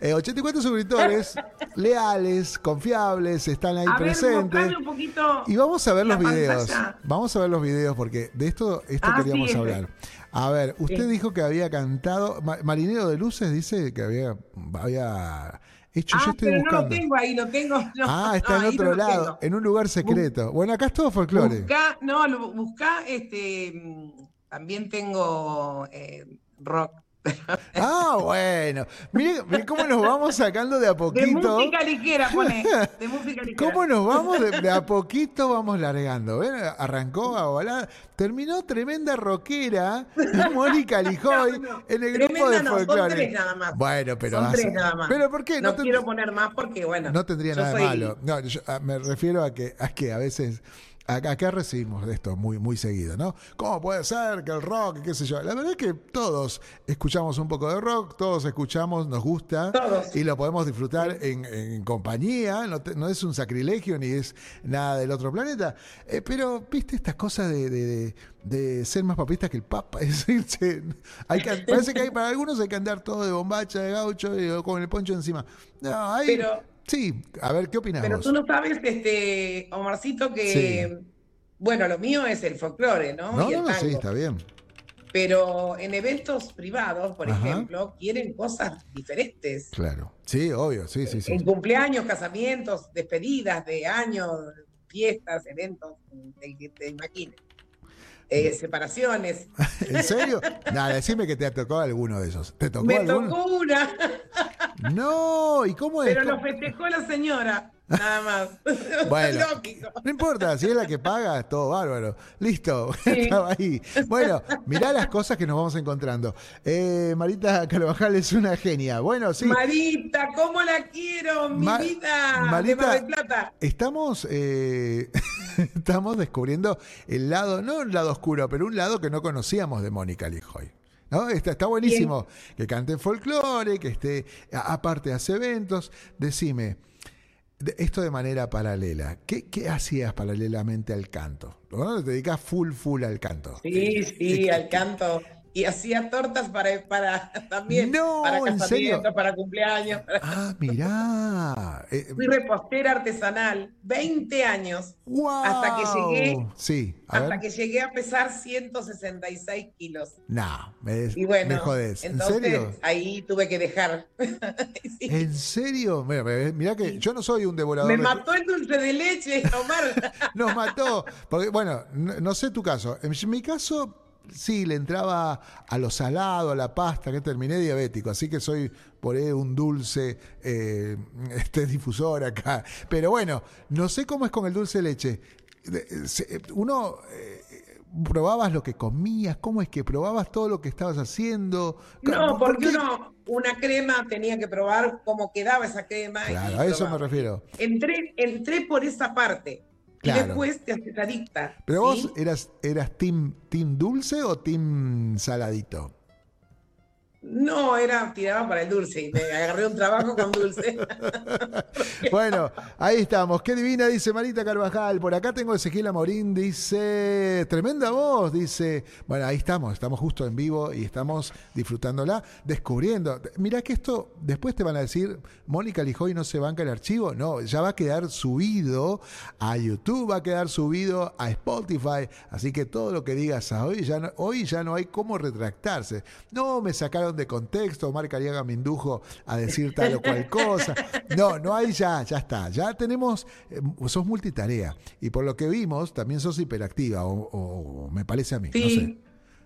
Eh, 84 suscriptores [LAUGHS] leales, confiables, están ahí A ver, presentes. mostrame un poquito Y vamos a ver los videos. pantalla. Vamos a ver los videos porque de esto, esto Ah, queríamos sí, hablar. A ver, usted Sí. dijo que había cantado. Ma- Marinero de Luces dice que había, había hecho. Ah, yo estoy pero no buscando. lo tengo ahí, lo tengo. no, ah, está no, en otro no lado, en un lugar secreto. Bueno, acá es todo folclore. Busca, no, lo, busca, este, mm, también tengo eh, rock. [LAUGHS] Ah, bueno. Mire, mire cómo nos vamos sacando de a De poquito. música ligera, pone. De [LAUGHS] música ligera. ¿Cómo nos vamos? De, de a poquito vamos largando. ¿Ven? Arrancó a volar. Terminó tremenda rockera. [LAUGHS] Mónica Lijoy No, no, en el grupo de no, son tres nada más. Bueno, pero. Son hace- tres nada más. ¿Pero por qué? No, te- quiero poner más porque, bueno. no tendría nada de soy- malo. No, yo- a- me refiero a que, a que a veces. Acá, acá recibimos esto muy, muy seguido, ¿no? ¿Cómo puede ser que el rock, qué sé yo? La verdad es que todos escuchamos un poco de rock, todos escuchamos, nos gusta Todos. y lo podemos disfrutar en, en compañía, no, te- no es un sacrilegio ni es nada del otro planeta. Eh, pero, ¿viste estas cosas de, de- de- ser más papistas que el Papa? [LAUGHS] Es decir, hay que- parece que hay, para algunos hay que andar todo de bombacha, de gaucho y con el poncho encima. No, hay, Pero- sí, a ver, ¿qué opinas Pero vos? tú no sabes, este, Omarcito, que. Bueno, lo mío es el folclore, ¿no? No, y el no, sí, está bien. Pero en eventos privados, por Ajá. ejemplo, quieren cosas diferentes. Claro. Sí, obvio, sí, sí, sí. En cumpleaños, casamientos, despedidas de años, fiestas, eventos, el que te imagines. Eh, separaciones. [LAUGHS] ¿En serio? Nada, decime que te tocó alguno de esos. ¿Te tocó Me alguno? tocó una, No, ¿y cómo es? pero lo ¿Cómo- festejó la señora, nada más. [LAUGHS] Bueno, no importa, si es la que paga, todo bárbaro. Listo, [LAUGHS] Sí. estaba ahí. Bueno, mirá las cosas que nos vamos encontrando. Eh, Marita Carvajal es una genia. Bueno, sí. Marita, ¿cómo la quiero? Mi Ma- vida de Marita, Mar del Plata. Estamos, eh, [LAUGHS] estamos descubriendo el lado, no un lado oscuro, pero un lado que no conocíamos de Mónica Lijoy. ¿No? Está, está buenísimo que cante folclore, que esté, aparte hace eventos. Decime, de- esto de manera paralela, ¿qué, qué hacías paralelamente al canto? ¿No? Te dedicas full, full al canto. Sí, sí, [LAUGHS] al canto. Y hacía tortas para, para [LAUGHS] también, No, para casamientos, para cumpleaños. para- Ah, mirá. Eh, Fui repostera artesanal, 20 años, ¡Wow! hasta que llegué- Sí, a hasta ver. que llegué a pesar 166 kilos. No, me, Y bueno, me jodés. ¿En entonces serio? ahí tuve que dejar. [LAUGHS] Sí. ¿En serio? Mira, mirá que yo no soy un devorador. Me de- mató el dulce de leche, Omar. [LAUGHS] Nos mató. Porque, bueno, no, no sé tu caso. En mi caso, sí, le entraba a lo salado, a la pasta, que terminé diabético. Así que soy por ahí un dulce eh, [LAUGHS] este difusor acá. Pero bueno, no sé cómo es con el dulce de leche. De- se- Uno. eh, ¿Probabas lo que comías? ¿Cómo es que probabas todo lo que estabas haciendo? No, ¿Por porque qué? uno, una crema tenía que probar cómo quedaba esa crema. Claro, a eso me refiero. Entré, entré por esa parte. Claro. Y después te haces adicta. Pero vos eras, eras team, team dulce o team saladito? No, era, tiraba para el dulce y me agarré un trabajo con dulce. [LAUGHS] Bueno, ahí estamos. Qué divina, dice Marita Carvajal. Por acá tengo Ezequiel Amorín, dice, tremenda voz, dice. Bueno, ahí estamos, estamos justo en vivo y estamos disfrutándola, descubriendo. Mirá que esto, después te van a decir, Mónica Lijoy no se banca el archivo. No, ya va a quedar subido a YouTube, va a quedar subido a Spotify. Así que todo lo que digas a hoy, ya no, hoy ya no hay cómo retractarse. No, me sacaron de contexto, Omar Cariaga me indujo a decir tal o cual cosa. No, no hay ya, ya está. Ya tenemos, eh, sos multitarea. Y por lo que vimos, también sos hiperactiva, o, o- o me parece a mí. Sí. No sé.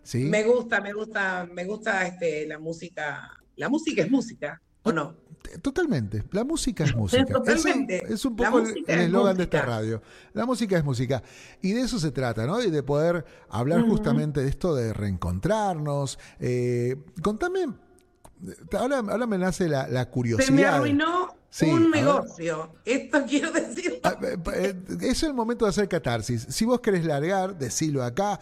¿Sí? Me gusta, me gusta, me gusta este, la música. La música es música, ¿o no? Totalmente. La música es [LAUGHS] música. Totalmente. Es un, es un La poco el es eslogan de esta radio. La música es música. Y de eso se trata, ¿no? Y de poder hablar justamente de esto de reencontrarnos. Eh, contame, ahora, ahora me nace la, la curiosidad. Se me arruinó Sí, un negocio. Esto quiero decir. Ah, eh, eh, Es el momento de hacer catarsis. Si vos querés largar, decilo acá.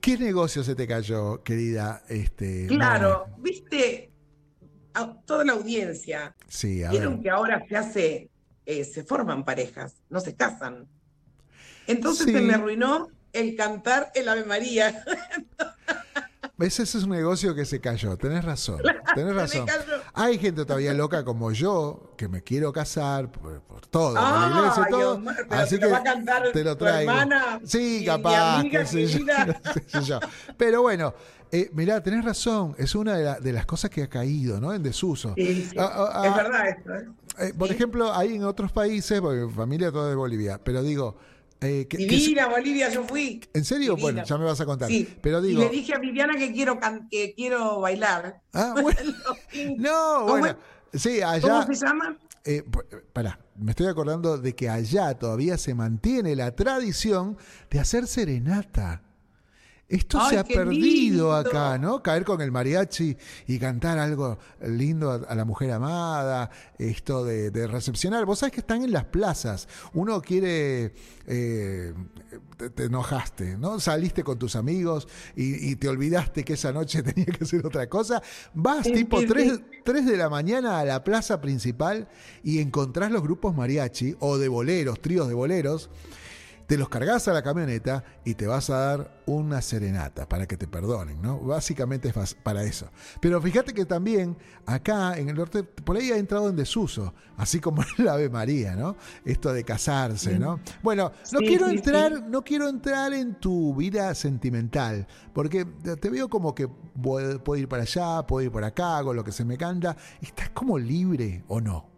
¿Qué negocio se te cayó, querida? Este, Claro, viste, a toda la audiencia. Sí, a Vieron ver. que ahora se hace, eh, se forman parejas, no se casan. Entonces Sí. se me arruinó el cantar el Ave María. [LAUGHS] Ese es un negocio que se cayó, tenés razón, tenés razón. Hay gente todavía loca como yo, que me quiero casar por, por todo, por la iglesia y todo. Así que te lo traigo. sí, capaz, amiga qué sé yo, querida. [LAUGHS] qué sé yo. Pero bueno, eh, mirá, tenés razón, es una de, la- de las cosas que ha caído, ¿no? En desuso. Sí, sí. Ah, ah, es ah, verdad esto, ¿eh? eh, por Sí. ejemplo, hay en otros países, porque mi familia toda de Bolivia, pero digo, eh, que- Divina, Bolivia, yo fui. ¿En serio? Divina. Bueno, ya me vas a contar. Sí. Pero digo. Y le dije a Viviana que quiero, can- que quiero bailar. Ah, [LAUGHS] bueno. No, ¿Cómo bueno. Sí, ¿Cómo allá. se llama? Eh, pará, me estoy acordando de que allá todavía se mantiene la tradición de hacer serenata. Esto Ay, se ha perdido lindo. acá, ¿no? Caer con el mariachi y cantar algo lindo a, a la mujer amada, esto de, de recepcionar. Vos sabés que están en las plazas. Uno quiere. eh, te, te enojaste, ¿no? Saliste con tus amigos y, y te olvidaste que esa noche [LAUGHS] tenía que hacer otra cosa. Vas tipo sí, 3, sí. 3 de la mañana a la plaza principal y encontrás los grupos mariachi o de boleros, tríos de boleros. Te los cargas a la camioneta y te vas a dar una serenata para que te perdonen, ¿no? Básicamente es para eso. Pero fíjate que también acá en el norte, por ahí ha entrado en desuso, así como [LAUGHS] el Ave María, ¿no? Esto de casarse, ¿no? Bueno, no Sí, quiero entrar, sí. no quiero entrar en tu vida sentimental, porque te veo como que puedo ir para allá, puedo ir para acá, hago lo que se me canta. ¿Estás como libre o no?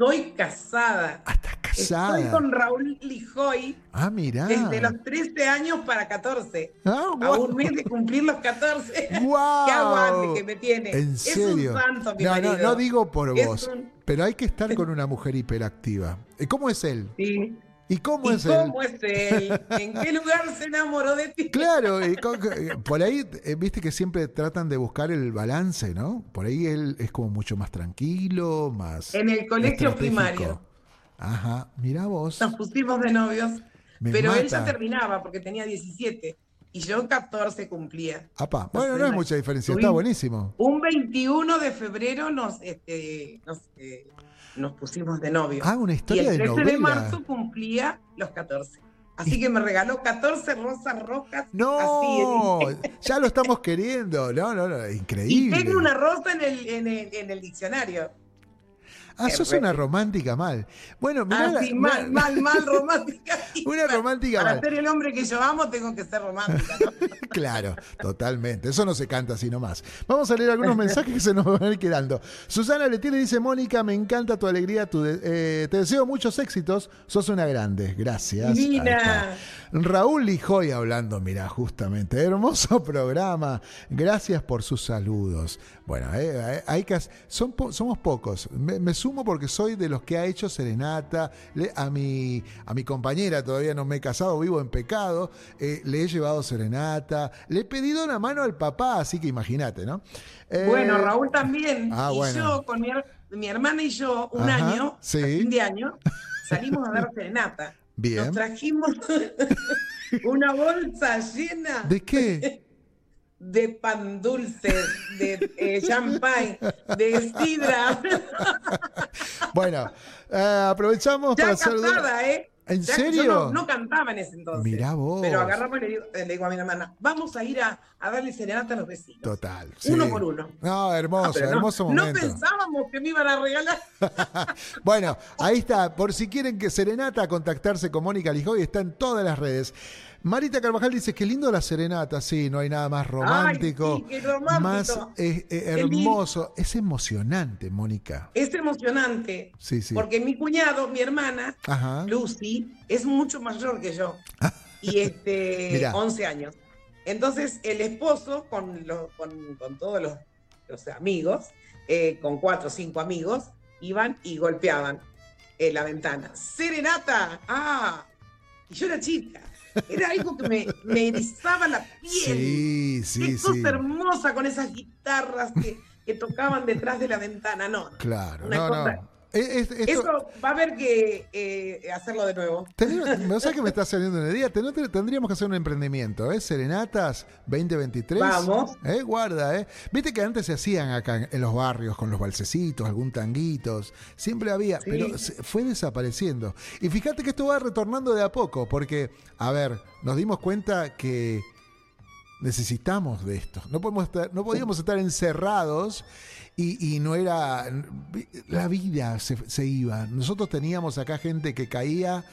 Estoy casada. Ah, estás casada. Estoy con Raúl Lijoy Ah, mirá. desde los 13 años para 14. Ah, A guau. un mes de cumplir los 14. ¡Guau! ¡Qué aguante que me tiene! ¿En Es serio? un santo, mi no, no, marido. no digo por Es vos, un- pero hay que estar con una mujer hiperactiva. ¿Y cómo es él? Sí. ¿Y cómo ¿Y es él? cómo es él? ¿En qué lugar se enamoró de ti? Claro, y co- por ahí, eh, viste que siempre tratan de buscar el balance, ¿no? Por ahí él es como mucho más tranquilo, más. En el colegio primario. Ajá, mira vos. Nos pusimos de novios, Me pero él ya terminaba porque tenía 17 y yo 14 cumplía. Apa, bueno, no es mucha diferencia, está buenísimo. Un 21 de febrero nos, este, nos, eh, nos pusimos de novios. Ah, una y historia el de 13 novela. de marzo cumplía los 14. Así que me regaló 14 rosas rojas. No, así, [LAUGHS] ya lo estamos queriendo. No, no, no, y increíble. tengo una rosa en el, en el, en el diccionario. Ah, sos una romántica mal. Bueno, mirá, la- Así, mal, mal, mal, romántica. [LAUGHS] Una romántica Para mal. ser el hombre que yo amo, tengo que ser romántica. ¿no? [LAUGHS] Claro, totalmente. Eso no se canta así nomás. Vamos a leer algunos mensajes que se nos van a ir quedando. Susana Letiene dice, Mónica, me encanta tu alegría, tu de- eh, te deseo muchos éxitos, sos una grande. Gracias. Está. Raúl Lijoy hablando, mira, justamente. Hermoso [LAUGHS] programa. Gracias por sus saludos. Bueno, eh, eh, hay que, son po- somos pocos. Me, me sumo porque soy de los que ha hecho serenata. Le- a, mi, a mi compañera todavía no me he casado, vivo en pecado. eh, le he llevado serenata. Le he pedido una mano al papá, así que imagínate, ¿no? Eh, Bueno, Raúl también. [LAUGHS] ah, y bueno. yo, con mi, mi hermana y yo, un Ajá, año, sí. fin de año, [LAUGHS] salimos a dar serenata. Bien. Nos trajimos [LAUGHS] una bolsa llena ¿De qué? De pan dulce, de eh, champagne, de sidra. [LAUGHS] Bueno, eh, aprovechamos ya para casada, ¿eh? ¿En Ya serio? Yo no, no cantaba en ese entonces. Mirá vos. Pero agarramos y le digo, le digo a mi hermana, vamos a ir a, a darle serenata a los vecinos. Total. Uno por uno. No, hermoso, Ah, pero no- hermoso no, momento. pensábamos que me iban a regalar. [LAUGHS] Bueno, ahí está. Por si quieren que Serenata contactarse con Mónica Lijoy, está en todas las redes. Marita Carvajal dice que lindo la serenata, sí, no hay nada más romántico, sí, qué romántico. más eh, eh, Qué hermoso, es emocionante, Mónica. Es emocionante. Sí, sí. Porque mi cuñado, mi hermana, Ajá. Lucy, es mucho mayor que yo. [LAUGHS] Y este, Mirá. 11 años. Entonces, el esposo, con, los- con, con todos los, los amigos, eh, con cuatro o cinco amigos, iban y golpeaban la ventana. ¡Serenata! ¡Ah! Y yo era chica. Era algo que me, me erizaba la piel. Sí, sí, Qué cosa sí. hermosa con esas guitarras que, que tocaban detrás de la ventana. No. Claro, Una no, cosa- no. Es- es- esto- Eso va a haber que eh, hacerlo de nuevo. ¿Me [LAUGHS] sabes que me está saliendo una idea? Ten- Tendríamos que hacer un emprendimiento, ¿eh? Serenatas 2023. Vamos. ¿Eh? Guarda, ¿eh? Viste que antes se hacían acá en- los barrios con los balsecitos, algún tanguitos. Siempre había, Sí. pero fue desapareciendo. Y fíjate que esto va retornando de a poco, porque, a ver, nos dimos cuenta que necesitamos de esto. No, podemos estar, no podíamos estar encerrados y, y no era. La vida se, se, iba. Nosotros teníamos acá gente que caía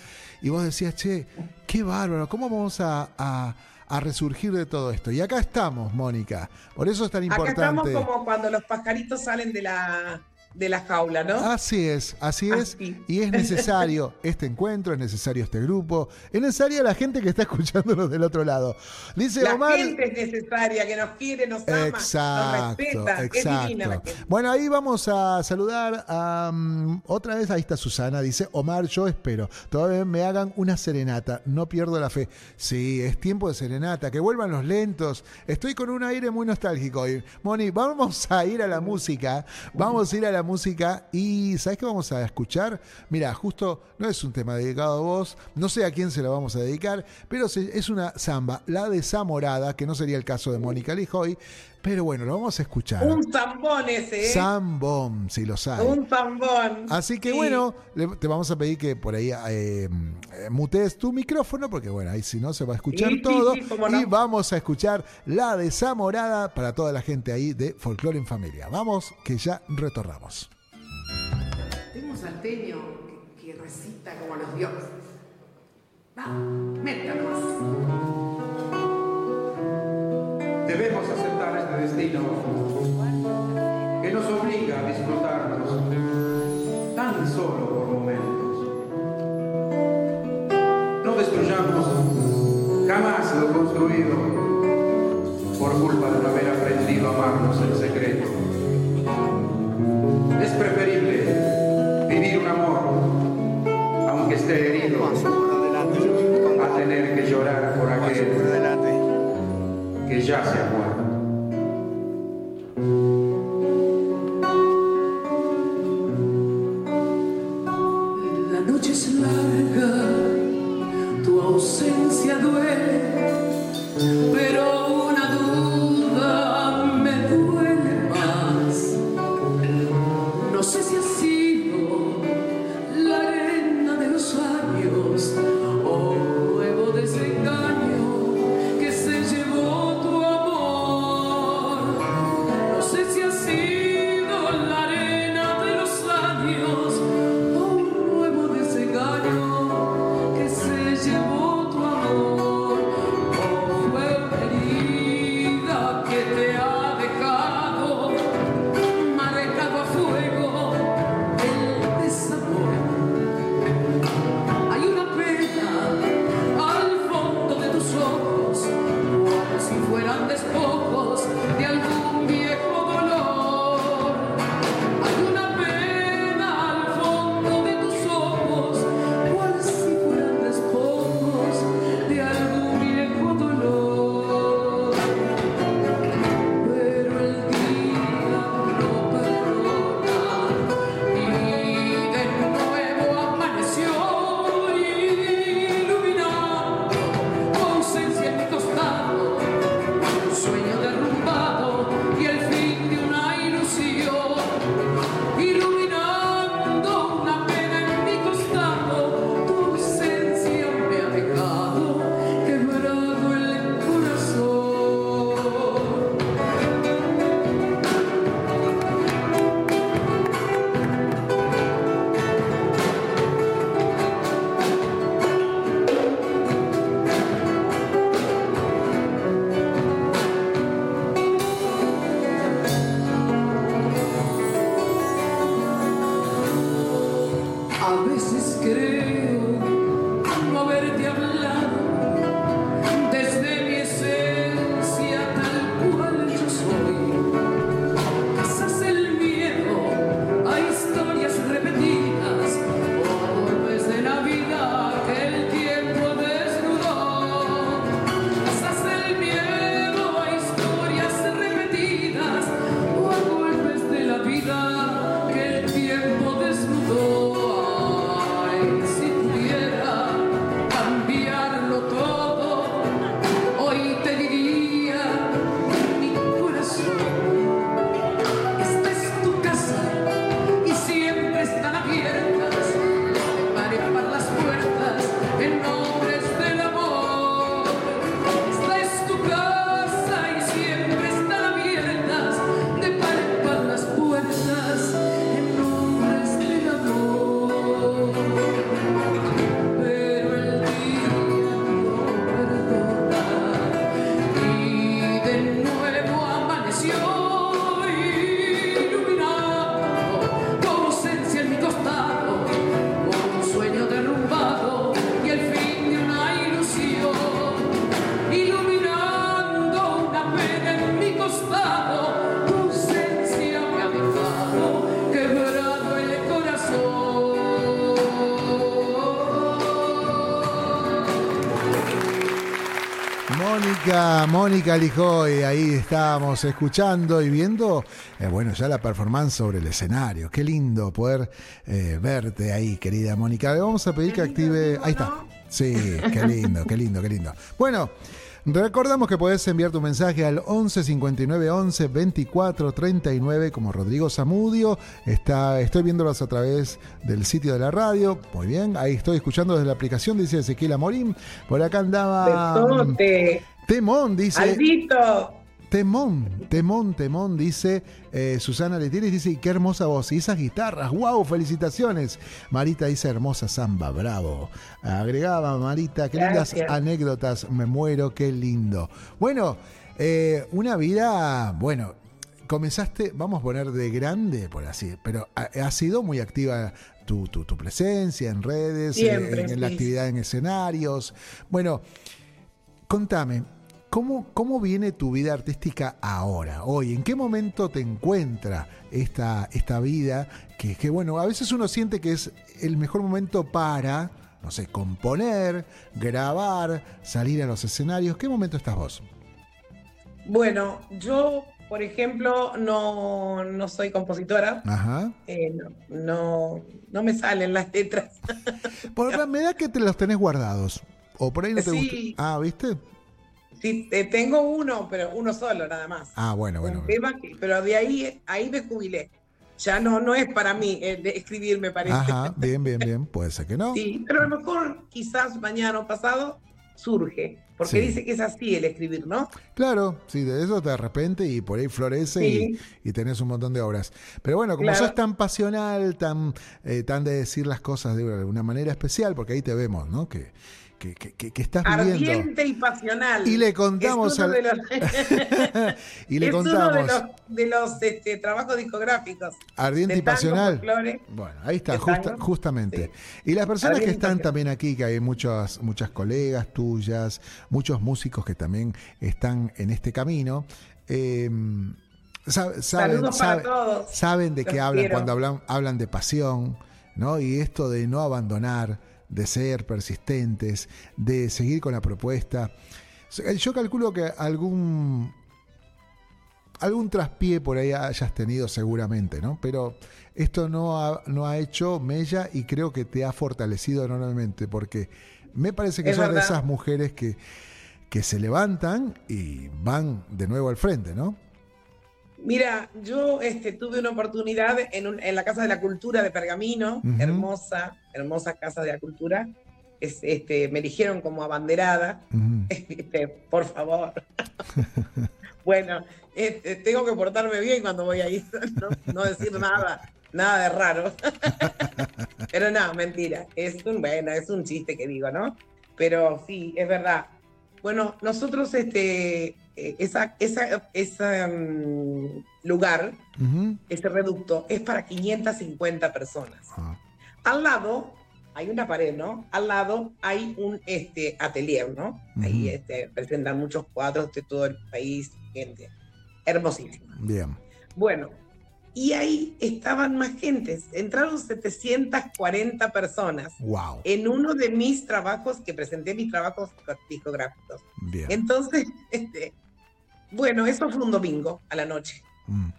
y vos decías, che, qué bárbaro, ¿cómo vamos a, a a resurgir de todo esto. Y acá estamos, Mónica. Por eso es tan importante. Acá estamos como cuando los pajaritos salen de la, de la jaula, ¿no? Así es, así es. Y es necesario este encuentro, es necesario este grupo, es necesaria la gente que está escuchándonos del otro lado. Dice la Omar. La gente es necesaria, que nos quiere, nos ama, nos respeta. Exacto. Bueno, ahí vamos a saludar a um, otra vez, ahí está Susana, dice Omar, yo espero, todavía me hagan una serenata, no pierdo la fe. Sí, es tiempo de serenata, que vuelvan los lentos. Estoy con un aire muy nostálgico hoy. Moni, vamos a ir a la música, vamos a ir a la música y ¿sabes qué vamos a escuchar? Mira, justo no es un tema dedicado a vos, no sé a quién se lo vamos a dedicar, pero es una samba, la de Zamorada, que no sería el caso de Mónica Lijoy, pero bueno, lo vamos a escuchar. Un zambón ese, ¿eh? Zambón, si lo sabes. Un zambón. Así que bueno, te vamos a pedir que por ahí eh, mutees tu micrófono, porque bueno, ahí si no se va a escuchar sí, todo. Sí, no. Y vamos a escuchar la de Zamorada para toda la gente ahí de Folklore en Familia. Vamos, que ya retornamos. Tengo un salteño que, que recita como los dioses. Va, métanos. Debemos aceptar destino que nos obliga a disfrutarnos tan solo por momentos. No destruyamos jamás lo construido por culpa de no haber aprendido a amarnos en secreto. Es preferible vivir un amor, aunque esté herido, a tener que llorar por aquel que ya se ha muerto. Mónica, Lijoy, ahí estábamos escuchando y viendo, eh, bueno, ya la performance sobre el escenario. Qué lindo poder eh, verte ahí, querida Mónica. Le vamos a pedir que active. Ahí está. Sí, qué lindo, qué lindo, qué lindo. Bueno. Recordamos que podés enviar tu mensaje al 11 59 11 24 39 como Rodrigo Zamudio. Está, estoy viéndolos a través del sitio de la radio. Muy bien, ahí estoy escuchando desde la aplicación, dice Ezequiel Amorín. Por acá andaba. Besote. Temón, dice. Aldito. Temón, temón, temón, dice eh, Susana Letieres, dice, y qué hermosa voz, y esas guitarras, wow, felicitaciones. Marita dice, hermosa samba, bravo. Agregaba Marita, qué lindas Gracias. anécdotas, me muero, qué lindo. Bueno, eh, una vida, bueno, comenzaste, vamos a poner de grande, por así, pero ha, ha sido muy activa tu, tu- tu presencia en redes, eh, Siempre, en, en la actividad en escenarios. Bueno, contame, ¿cómo, ¿cómo viene tu vida artística ahora, hoy? ¿En qué momento te encuentra esta, esta vida? Que, que, bueno, a veces uno siente que es el mejor momento para, no sé, componer, grabar, salir a los escenarios. ¿Qué momento estás vos? Bueno, yo, por ejemplo, no, no soy compositora. Ajá. eh, no, no, no me salen las letras. Por [LAUGHS] la me da que te los tenés guardados. O por ahí no te Sí. gusta. Ah, ¿viste? Sí, eh, tengo uno, pero uno solo nada más. Ah, bueno, bueno. Tema que- pero de ahí, ahí me jubilé. Ya no, no es para mí eh, de escribir, me parece. Ajá, bien, bien, bien. Puede ser que no. Sí, pero a lo mejor quizás mañana o pasado surge, porque Sí. dice que es así el escribir, ¿no? Claro, sí, de eso de repente y por ahí florece Sí. y, y tenés un montón de obras. Pero bueno, como Claro. sos tan pasional, tan, eh, tan de decir las cosas de una manera especial, porque ahí te vemos, ¿no? Que, que, que- que- que estás viviendo. Ardiente y pasional. Y le contamos Es uno al- de los, [LAUGHS] Y le [LAUGHS] es uno contamos. de los, de los, este, trabajos discográficos. Ardiente de y pasional. Bueno, ahí está, justa- justamente. Y las personas que Ardiente y están también aquí, que hay muchas, muchas colegas tuyas, muchos músicos que también están en este camino, eh, sab- saben, saben- todos. saben de qué hablan quiero. cuando hablan, hablan de pasión, ¿no? Y esto de no abandonar, de ser persistentes, de seguir con la propuesta. Yo calculo que algún algún traspié por ahí hayas tenido seguramente, ¿no? Pero esto no ha, no ha hecho mella y creo que te ha fortalecido enormemente porque me parece que Es sos de esas mujeres que, que se levantan y van de nuevo al frente, ¿no? Mira, yo este, tuve una oportunidad en, un- en la Casa de la Cultura de Pergamino, hermosa, hermosa Casa de la Cultura. Es, este, me eligieron como abanderada. [LAUGHS] Este, por favor. [LAUGHS] bueno, este, tengo que portarme bien cuando voy ahí, [LAUGHS] no, no decir nada, nada de raro. Pero no, mentira. Es un, bueno, es un chiste que digo, ¿no? Pero sí, es verdad. Bueno, nosotros, este, eh, esa, esa, esa, mm, lugar, ese reducto, es para 550 personas. Ah, Al lado hay una pared, ¿no? Al lado hay un este, atelier, ¿no? Ahí este, presentan muchos cuadros de todo el país, gente. Hermosísimo. bien. Bueno, y ahí estaban más gentes. Entraron 740 personas Wow. en uno de mis trabajos, que presenté mis trabajos discográficos. Bien. Entonces, [LAUGHS] este, bueno, eso fue un domingo a la noche. Mm.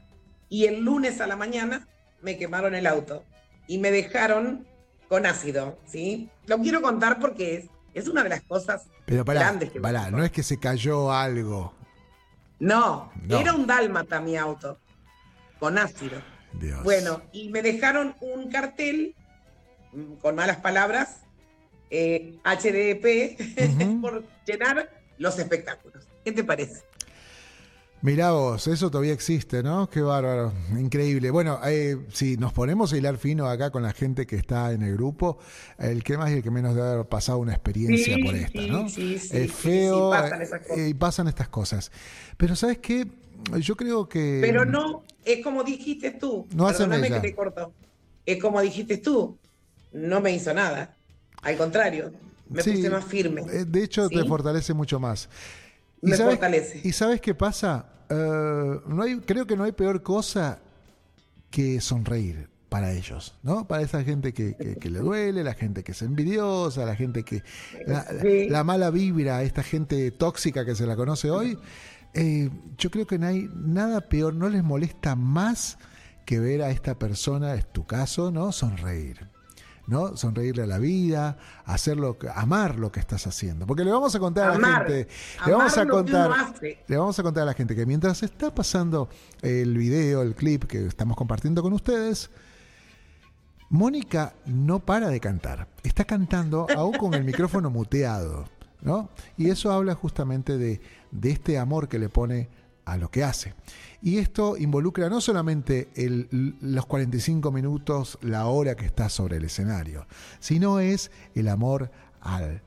Y el lunes a la mañana me quemaron el auto y me dejaron con ácido, ¿sí? Lo quiero contar porque es, es una de las cosas Pero pará, grandes que me pará, no es que se cayó algo. No, No. era un dálmata mi auto, con ácido. Dios. Bueno, y me dejaron un cartel mm, con malas palabras, eh, HDP, Ujú. [LAUGHS] por llenar los espectáculos. ¿Qué te parece? Mirá vos, eso todavía existe, ¿no? Qué bárbaro, increíble. Bueno, eh, si nos ponemos a hilar fino acá con la gente que está en el grupo, el que más y el que menos debe haber pasado una experiencia Sí, por esta, sí, ¿no? sí, sí, es sí, feo sí, pasan esas cosas. eh, y pasan estas cosas. Pero ¿sabes qué? Yo creo que... Pero no, es como dijiste tú. No hace perdóname que te corto. Es como dijiste tú. No me hizo nada. Al contrario, me Sí, puse más firme. eh, De hecho, te fortalece mucho más. Me sabes, fortalece. ¿Y sabes qué pasa? Eh, no hay, creo que no hay peor cosa que sonreír. para ellos, ¿no? Para esa gente que, que, le duele, la gente que es envidiosa, la gente que... La, mala vibra, esta gente tóxica que se la conoce hoy, eh, yo creo que no hay nada peor, no les molesta más que ver a esta persona, es tu caso, ¿no? Sonreír. ¿no? Sonreírle a la vida, hacerlo, amar lo que estás haciendo. Porque le vamos a contar a la gente, le vamos a contar, le vamos a contar a la gente que mientras está pasando el video, el clip que estamos compartiendo con ustedes, Mónica no para de cantar. Está cantando aún con el micrófono muteado, ¿no? Y eso habla justamente de, de este amor que le pone a lo que hace. Y esto involucra no solamente los 45 minutos, la hora que está sobre el escenario, sino es el amor al...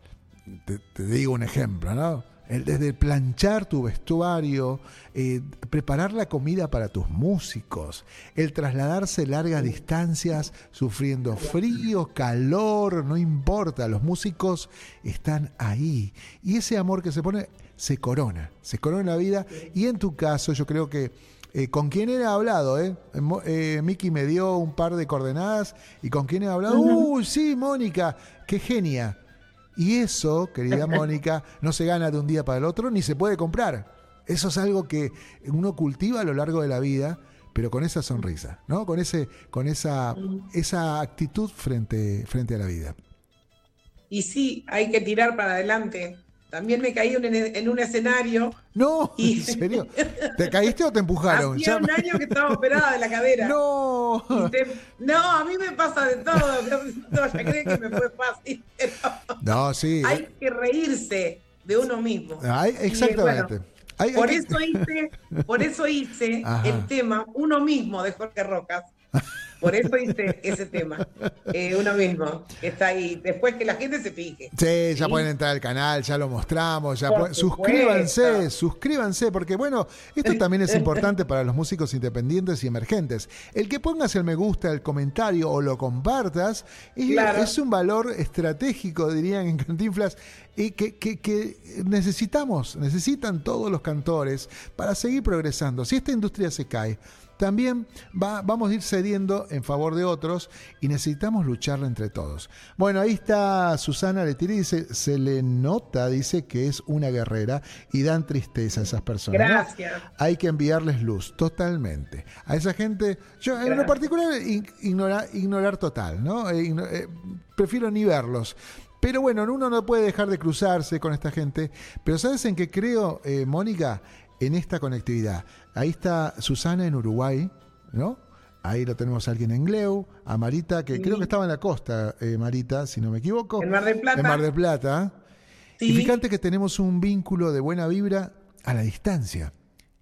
Te, digo un ejemplo, ¿no? El, desde planchar tu vestuario, eh, preparar la comida para tus músicos, el trasladarse largas distancias sufriendo frío, calor, no importa, los músicos están ahí. Y ese amor que se pone se corona, se corona la vida. Y en tu caso, yo creo que eh, con quién he hablado, ¿eh? eh Miki me dio un par de coordenadas y con quién he hablado, uy, sí, Mónica, qué genia. Y eso, querida [LAUGHS] Mónica, no se gana de un día para el otro ni se puede comprar. Eso es algo que uno cultiva a lo largo de la vida, pero con esa sonrisa, ¿no? Con ese, con esa, esa actitud frente, frente a la vida. Y sí, hay que tirar para adelante. También me caí en, un escenario. No, [LAUGHS] ¿en serio? ¿Te caíste o te empujaron? Hacía un año que estaba operada de la cadera. No. no, a mí me pasa de todo. [LAUGHS] No, ya creen que me fue fácil. no, sí. Hay que reírse de uno mismo. exactamente. por, Eso hice, por eso hice [LAUGHS] el tema Uno mismo de Jorge Rocas. Por eso hice ese tema, eh, uno mismo, que está ahí. Después que la gente se fije. Sí, ya pueden entrar al canal, ya lo mostramos. Ya suscríbanse, suscríbanse, porque bueno, esto también es importante para los músicos independientes y emergentes. El que pongas el me gusta, el comentario o lo compartas es, un valor estratégico, dirían en Cantinflas, y que, que, necesitamos, necesitan todos los cantores para seguir progresando. Si esta industria se cae, también va, vamos a ir cediendo en favor de otros y necesitamos lucharla entre todos. Bueno, ahí está Susana Letiri, dice, se le nota, dice que es una guerrera y dan tristeza a esas personas. Gracias. Hay que enviarles luz, totalmente. A esa gente, yo en lo particular ignorar, ignorar total, ¿no? Eh, eh, prefiero ni verlos. Pero bueno, uno no puede dejar de cruzarse con esta gente. Pero ¿sabes en qué creo, eh, Mónica? En esta conectividad. Ahí está Susana en Uruguay, ¿no? Ahí lo tenemos a alguien en Gleu, a Marita, que creo que estaba en la costa, eh, Marita, si no me equivoco. En Mar del Plata. En Mar del Plata. Y fíjate que tenemos un vínculo de buena vibra a la distancia.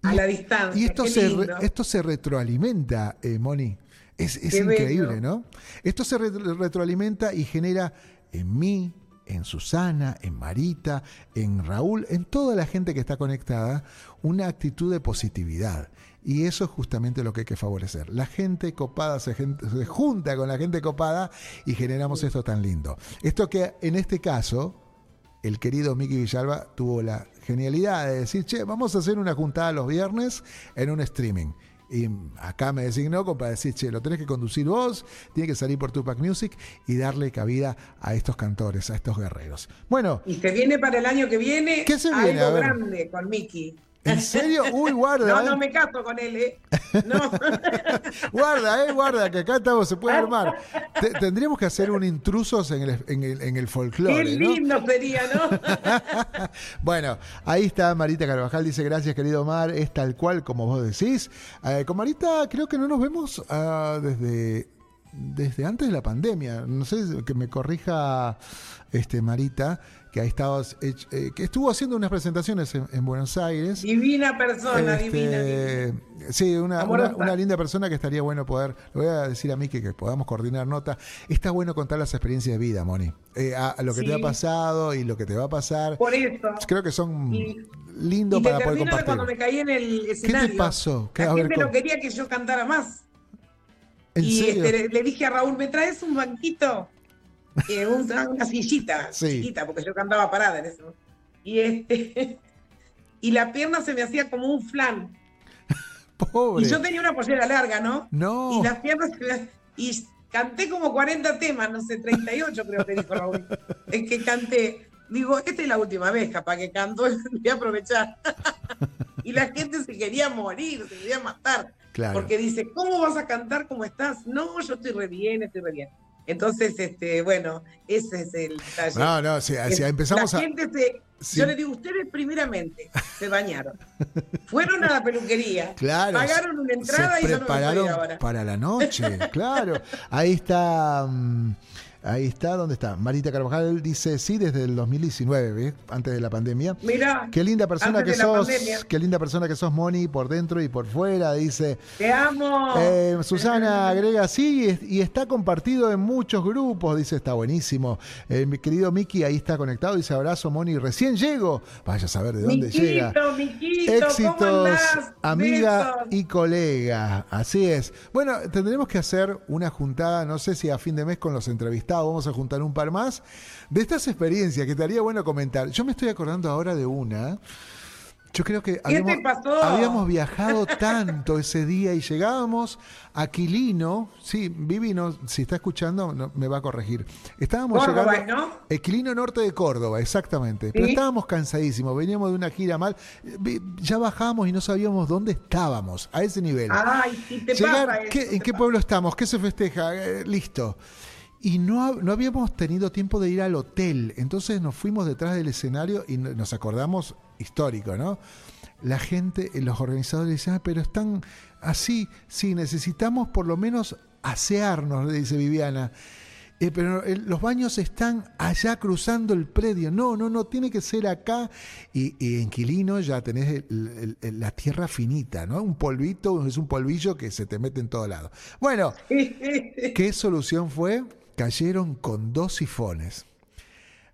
A la distancia. Y esto, se, esto se retroalimenta, eh, Moni. Es, increíble, ¿no? Esto se retroalimenta y genera en mí, en Susana, en Marita, en Raúl, en toda la gente que está conectada, una actitud de positividad. Y eso es justamente lo que hay que favorecer. La gente copada se, junta con la gente copada y generamos esto tan lindo. Esto que en este caso, el querido Miki Villalba tuvo la genialidad de decir, che, vamos a hacer una juntada los viernes en un streaming. Y acá me designó para decir, che, lo tenés que conducir vos, tiene que salir por Tupac Music y darle cabida a estos cantores, a estos guerreros. Bueno. Y se viene para el año que viene ¿qué se viene? algo grande con Miki. ¿En serio? Uy, [LAUGHS] guarda. No, no eh. me caso con él, ¿eh? No. [LAUGHS] guarda, ¿eh? Guarda, que acá estamos, se puede armar. tendríamos que hacer un intrusos en el, en el, en el folclore. Qué lindo sería, ¿no? [LAUGHS] bueno, ahí está Marita Carvajal, dice gracias, querido Omar. Es tal cual como vos decís. Eh, con Marita creo que no nos vemos uh, desde desde antes de la pandemia. No sé, que me corrija este Marita que ha estado, eh, que estuvo haciendo unas presentaciones en, Buenos Aires. Divina persona, este, divina, Sí, una, una, linda persona que estaría bueno poder, le voy a decir a mí que, podamos coordinar nota. Está bueno contar las experiencias de vida, Moni. Eh, a, lo que te ha pasado y lo que te va a pasar. Por eso. Creo que son lindos para poder compartir. cuando me caí en el escenario. ¿Qué te pasó? La gente no quería que yo cantara más. y este, le dije a Raúl, ¿me traes un banquito? Una, sillita [LAUGHS] chiquita, porque yo cantaba parada en eso. Y, este, [LAUGHS] y la pierna se me hacía como un flan. [LAUGHS] Pobre. Y yo tenía una pollera larga, ¿no? No. Y las piernas se me y canté como 40 temas, no sé, 38 creo que dijo Raúl. Es que canté. Digo, esta es la última vez, capaz que canto, voy a aprovechar. y la gente se quería morir, se quería matar. Porque dice, ¿cómo vas a cantar como estás? No, yo estoy re bien, estoy re bien. Entonces, este, bueno, ese es el detalle. No, no, si, empezamos la Gente se, Yo le digo, ustedes primeramente se bañaron, [LAUGHS] fueron a la peluquería, pagaron una entrada y no prepararon para la noche, claro. Ahí está. Mm, Ahí está, ¿dónde está? Marita Carvajal dice, sí, desde el 2019, antes de la pandemia. Mira. Qué linda persona que sos. Qué linda persona que sos, Moni, por dentro y por fuera, dice. Te amo. Eh, Susana agrega, sí, y está compartido en muchos grupos, dice, está buenísimo. Eh, mi querido Miki ahí está conectado, dice, abrazo, Moni, recién llego. Vaya a saber de dónde llega. Miquito, Éxitos, amiga y colega. Así es. Bueno, tendremos que hacer una juntada, no sé si a fin de mes con los entrevistados vamos a juntar un par más, de estas experiencias que estaría bueno comentar. Yo me estoy acordando ahora de una. Yo creo que habíamos, viajado [LAUGHS] tanto ese día y llegábamos a Quilino, sí, Vivi si está escuchando me va a corregir. Estábamos llegando a Quilino Norte de Córdoba, exactamente. Pero estábamos cansadísimos, veníamos de una gira mal, ya bajamos y no sabíamos dónde estábamos, a ese nivel. Ay, te pasa ¿En qué pueblo estamos? ¿Qué se festeja? Eh, listo y no, no, habíamos tenido tiempo de ir al hotel. Entonces nos fuimos detrás del escenario y nos acordamos histórico, ¿no? La gente, eh, los organizadores decían, pero están así, sí, necesitamos por lo menos asearnos, dice Viviana. Eh, pero eh, los baños están allá cruzando el predio. No, no, no, tiene que ser acá. Y, y en Quilino ya tenés la tierra finita, ¿no? Un polvito, es un polvillo que se te mete en todo lado. Bueno, [LAUGHS] ¿qué solución fue? Cayeron con dos sifones.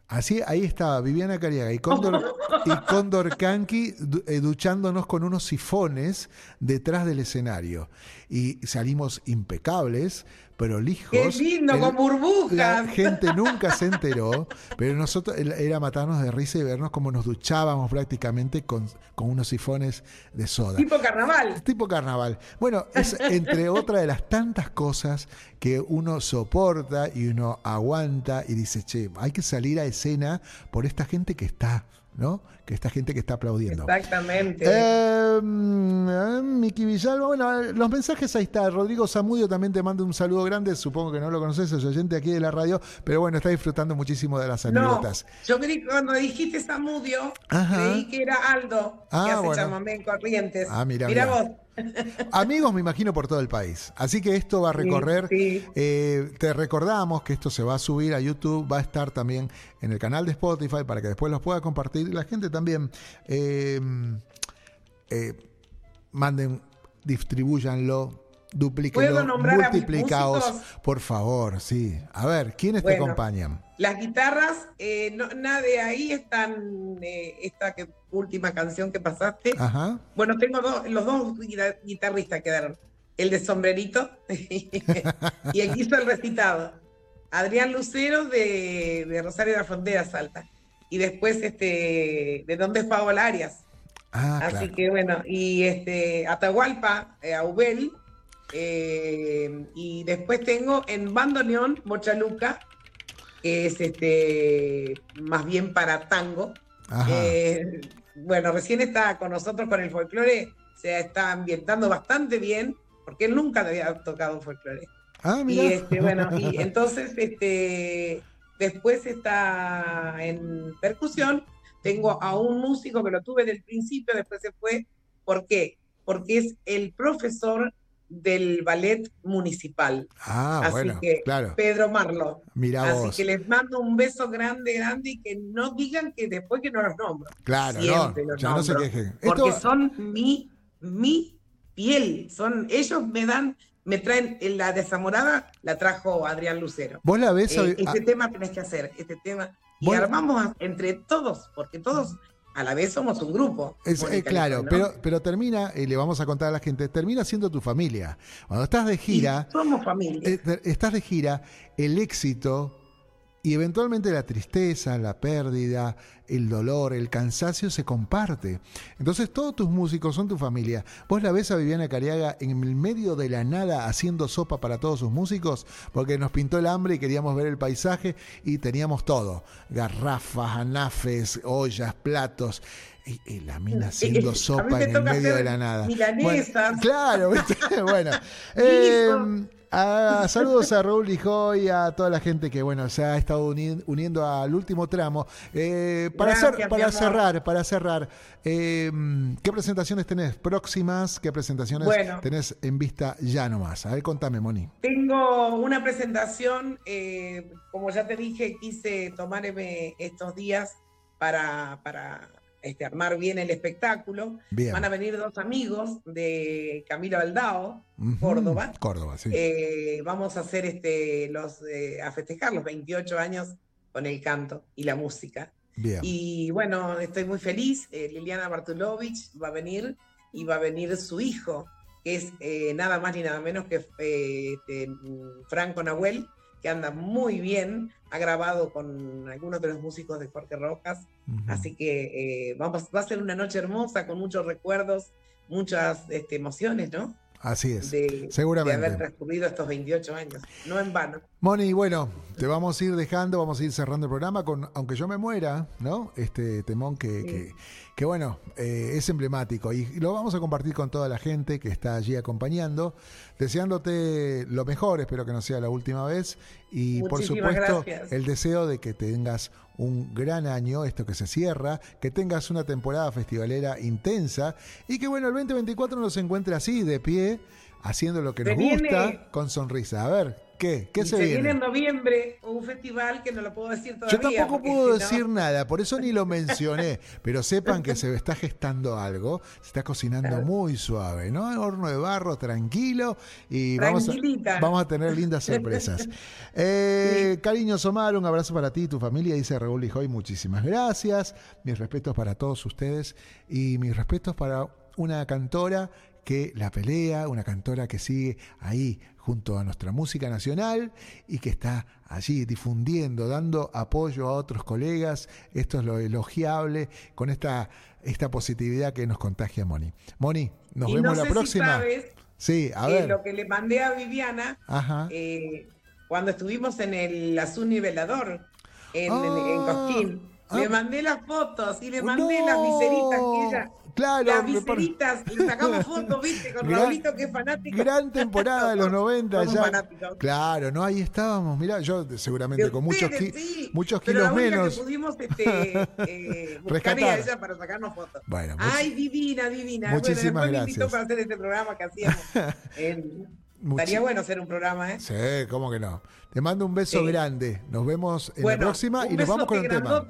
Así, ahí estaba Viviana Cariaga y Cóndor, y Cóndor Kanki eh, duchándonos con unos sifones detrás del escenario. Y salimos impecables, prolijos. ¡Qué lindo, con burbujas! La gente nunca se enteró, pero nosotros era matarnos de risa y vernos como nos duchábamos prácticamente con, con unos sifones de soda. Tipo carnaval. Tipo carnaval. Bueno, es entre otra de las tantas cosas que uno soporta y uno aguanta y dice, che, hay que salir a escena por esta gente que está ¿no? Que esta gente que está aplaudiendo. Exactamente. Eh, Miki Villalba, bueno, los mensajes ahí está. Rodrigo Zamudio también te manda un saludo grande. Supongo que no lo conoces, es oyente aquí de la radio, pero bueno, está disfrutando muchísimo de las anécdotas. yo creí que cuando dijiste Zamudio, creí que era Aldo, que ah, hace chamamé en Corrientes. Ah, mira, mira. vos. Amigos, me imagino por todo el país. Así que esto va a recorrer. Eh, te recordamos que esto se va a subir a YouTube, va a estar también en el canal de Spotify para que después los pueda compartir. La gente también eh, eh, manden, distribuyanlo, duplíquenlo, multiplicaos, por favor, sí. A ver, ¿quiénes te acompañan? Las guitarras, eh, no, nada de ahí están, eh, esta que, última canción que pasaste. Bueno, tengo dos, los dos guitarristas quedaron. El de sombrerito [LAUGHS] y el que hizo el recitado. Adrián Lucero de, Rosario de la Frontera, Salta. Y después, este, ¿de dónde es Paola Arias? Ah, Así que bueno, y este, Atahualpa, eh, Aubel, eh, y después tengo en bandoneón Mochaluca, que es este más bien para tango. Eh, bueno, recién está con nosotros con el folclore, se está ambientando bastante bien, porque él nunca había tocado folclore. Ah, y este, bueno, y [LAUGHS] entonces este después está en percusión. Tengo a un músico que lo tuve del principio, después se fue. ¿Por qué? Porque es el profesor del ballet municipal. Ah, Así bueno, que, claro. Pedro Marlo. Mira Así que les mando un beso grande, grande y que no digan que después que no los nombro. Claro, no, ya no se quejen. Porque son mi, mi piel, son, ellos me dan, me traen la desamorada, la trajo Adrián Lucero. ¿Vos la ves? Eh, este tema tenés que hacer, este tema. Y armamos entre todos, porque todos a la vez somos un grupo. Es, eh, claro, pero, pero termina, y le vamos a contar a la gente, termina siendo tu familia. Cuando estás de gira. somos familia. Eh, estás de gira, el éxito y eventualmente la tristeza, la pérdida, el dolor, el cansancio se comparte. Entonces todos tus músicos son tu familia. Vos la ves a Viviana Cariaga en el medio de la nada haciendo sopa para todos sus músicos porque nos pintó el hambre y queríamos ver el paisaje y teníamos todo. Garrafas, anafes, ollas, platos. Y, la mina haciendo sopa en el medio de la nada. claro, [LAUGHS] bueno. [LAUGHS] Eh, Ah, saludos a Raúl Lijo y a toda la gente que bueno se ha estado uniendo al último tramo. Eh, para, para cerrar, para cerrar, em, ¿qué presentaciones tenés próximas? ¿Qué presentaciones tenés en vista ya nomás? A ver, contame, Moni. Tengo una presentación, eh, como ya te dije, quise tomarme estos días para, para este, armar bien el espectáculo. Van a venir dos amigos de Camilo Aldao, Córdoba. Córdoba, sí. Eh, vamos a hacer este, los, eh, a festejar los 28 años con el canto y la música. Bien. Y bueno, estoy muy feliz. Eh, Liliana Bartulovich va a venir y va a venir su hijo, que es nada más ni nada menos que este, Franco Nahuel, que anda muy bien, ha grabado con algunos de los músicos de Jorge Rojas, así que eh, vamos, va a ser una noche hermosa con muchos recuerdos, muchas este, emociones, ¿no? Así es. Seguramente. De haber transcurrido estos 28 años, no en vano. Moni, bueno, te vamos a ir dejando, vamos a ir cerrando el programa con Aunque yo me muera, ¿no? Este temón que, que, bueno, eh, es emblemático y lo vamos a compartir con toda la gente que está allí acompañando, deseándote lo mejor, espero que no sea la última vez y por supuesto el deseo de que tengas un gran año, esto que se cierra, que tengas una temporada festivalera intensa y que bueno, el 2024 nos encuentre así, de pie, haciendo lo que nos gusta, con sonrisa. A ver, ¿Qué? ¿Qué se, se viene? en noviembre un festival que no lo puedo decir todavía. Yo tampoco puedo decir nada, por eso ni lo [LAUGHS] mencioné. pero sepan que se está gestando algo, se está cocinando muy suave, ¿no? Horno de barro, tranquilo y vamos a, vamos a, tener lindas [LAUGHS] sorpresas. eh, Cariño Somar, un abrazo para ti y tu familia, dice Raúl Lijoy, muchísimas gracias. Mis respetos para todos ustedes y mis respetos para una cantora que la pelea, una cantora que sigue ahí junto a nuestra música nacional y que está allí difundiendo, dando apoyo a otros colegas. Esto es lo elogiable con esta, esta positividad que nos contagia Moni. Moni, nos vemos la próxima. sí, a ver. lo que le mandé a Viviana eh, cuando estuvimos en el Azul Nivelador en, en ah. Cosquín. Le ah. mandé las fotos y le mandé las viseritas que ella Claro, las viseritas, y sacamos [LAUGHS] fotos, viste, con Raulito que es fanático. Gran temporada de los [LAUGHS] 90 ya. Claro, no, ahí estábamos, mirá, yo seguramente con muchos, muchos kilos menos. Que pudimos este, [LAUGHS] eh, buscar a ella para sacarnos fotos. Bueno, Ay, divina, divina. Muchísimas bueno, gracias. me para hacer este programa que hacíamos. Estaría bueno hacer un programa, ¿eh? Sí, cómo que no. Te mando un beso grande. Nos vemos en la próxima y nos vamos con el tema.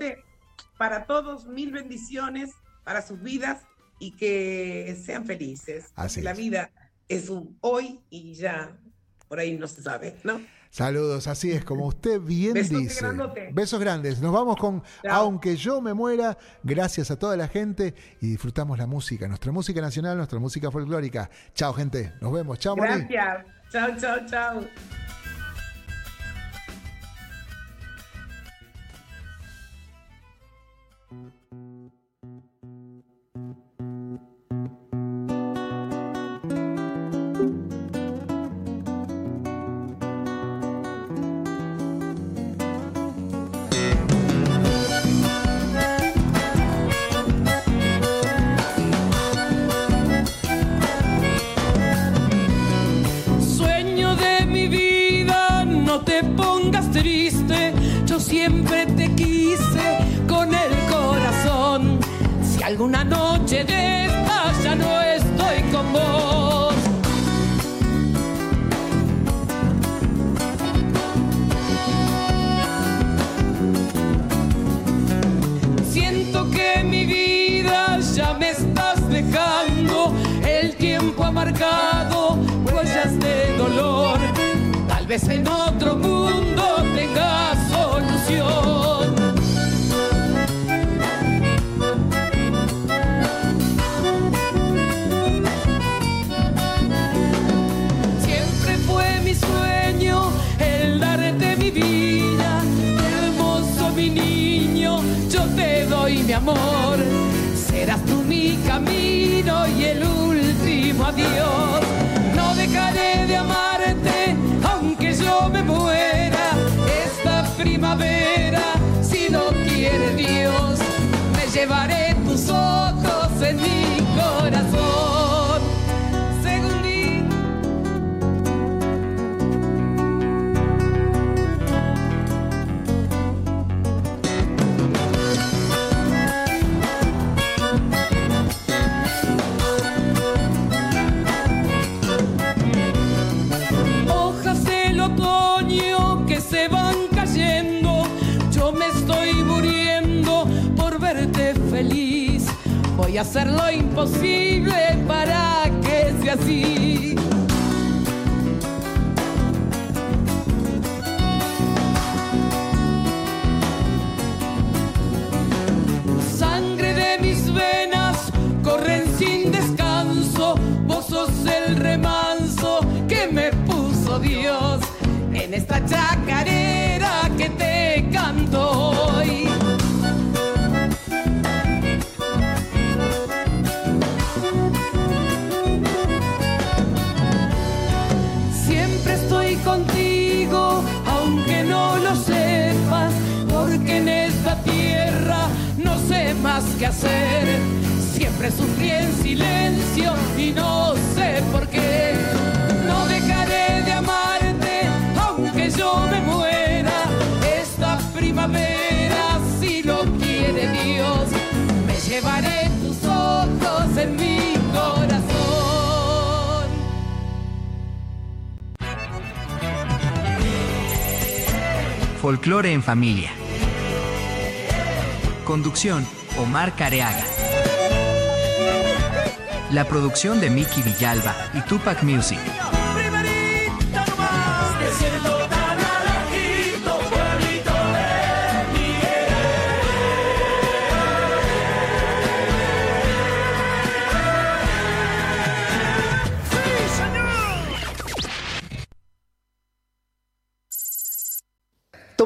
Para todos, mil bendiciones para sus vidas y que sean felices. La vida es un hoy y ya, por ahí no se sabe, ¿no? Saludos, así es, como usted bien dice. Besos grandes. Nos vamos con Aunque yo me muera, gracias a toda la gente y disfrutamos la música, nuestra música nacional, nuestra música folclórica. Chao, gente. Nos vemos. Chao, Gracias. Chao, chao, chao. Vez en otro mundo llevaré A hacer lo imposible para que sea así. Siempre sufrí en silencio y no sé por qué. No dejaré de amarte, aunque yo me muera. Esta primavera, si lo quiere Dios, me llevaré tus ojos en mi corazón. Folclore en familia. Conducción, Omar Careaga. La producción de Mickey Villalba y Tupac Music.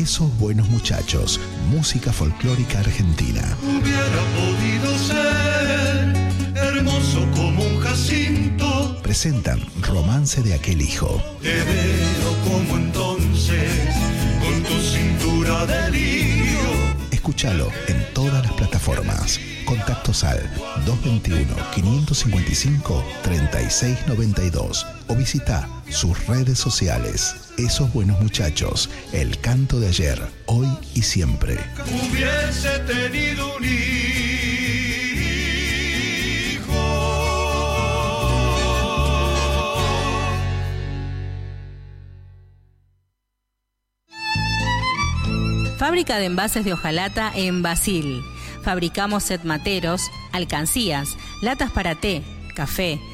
Esos buenos muchachos, música folclórica argentina. Hubiera podido ser hermoso como un jacinto. Presentan Romance de aquel hijo. Te veo como entonces, con tu cintura de lirio. Escúchalo en todas las plataformas. Contactos al 221-555-3692 o visita sus redes sociales. Esos buenos muchachos, el canto de ayer, hoy y siempre. Hubiese tenido un hijo. Fábrica de envases de hojalata en Basil. Fabricamos set materos, alcancías, latas para té, café,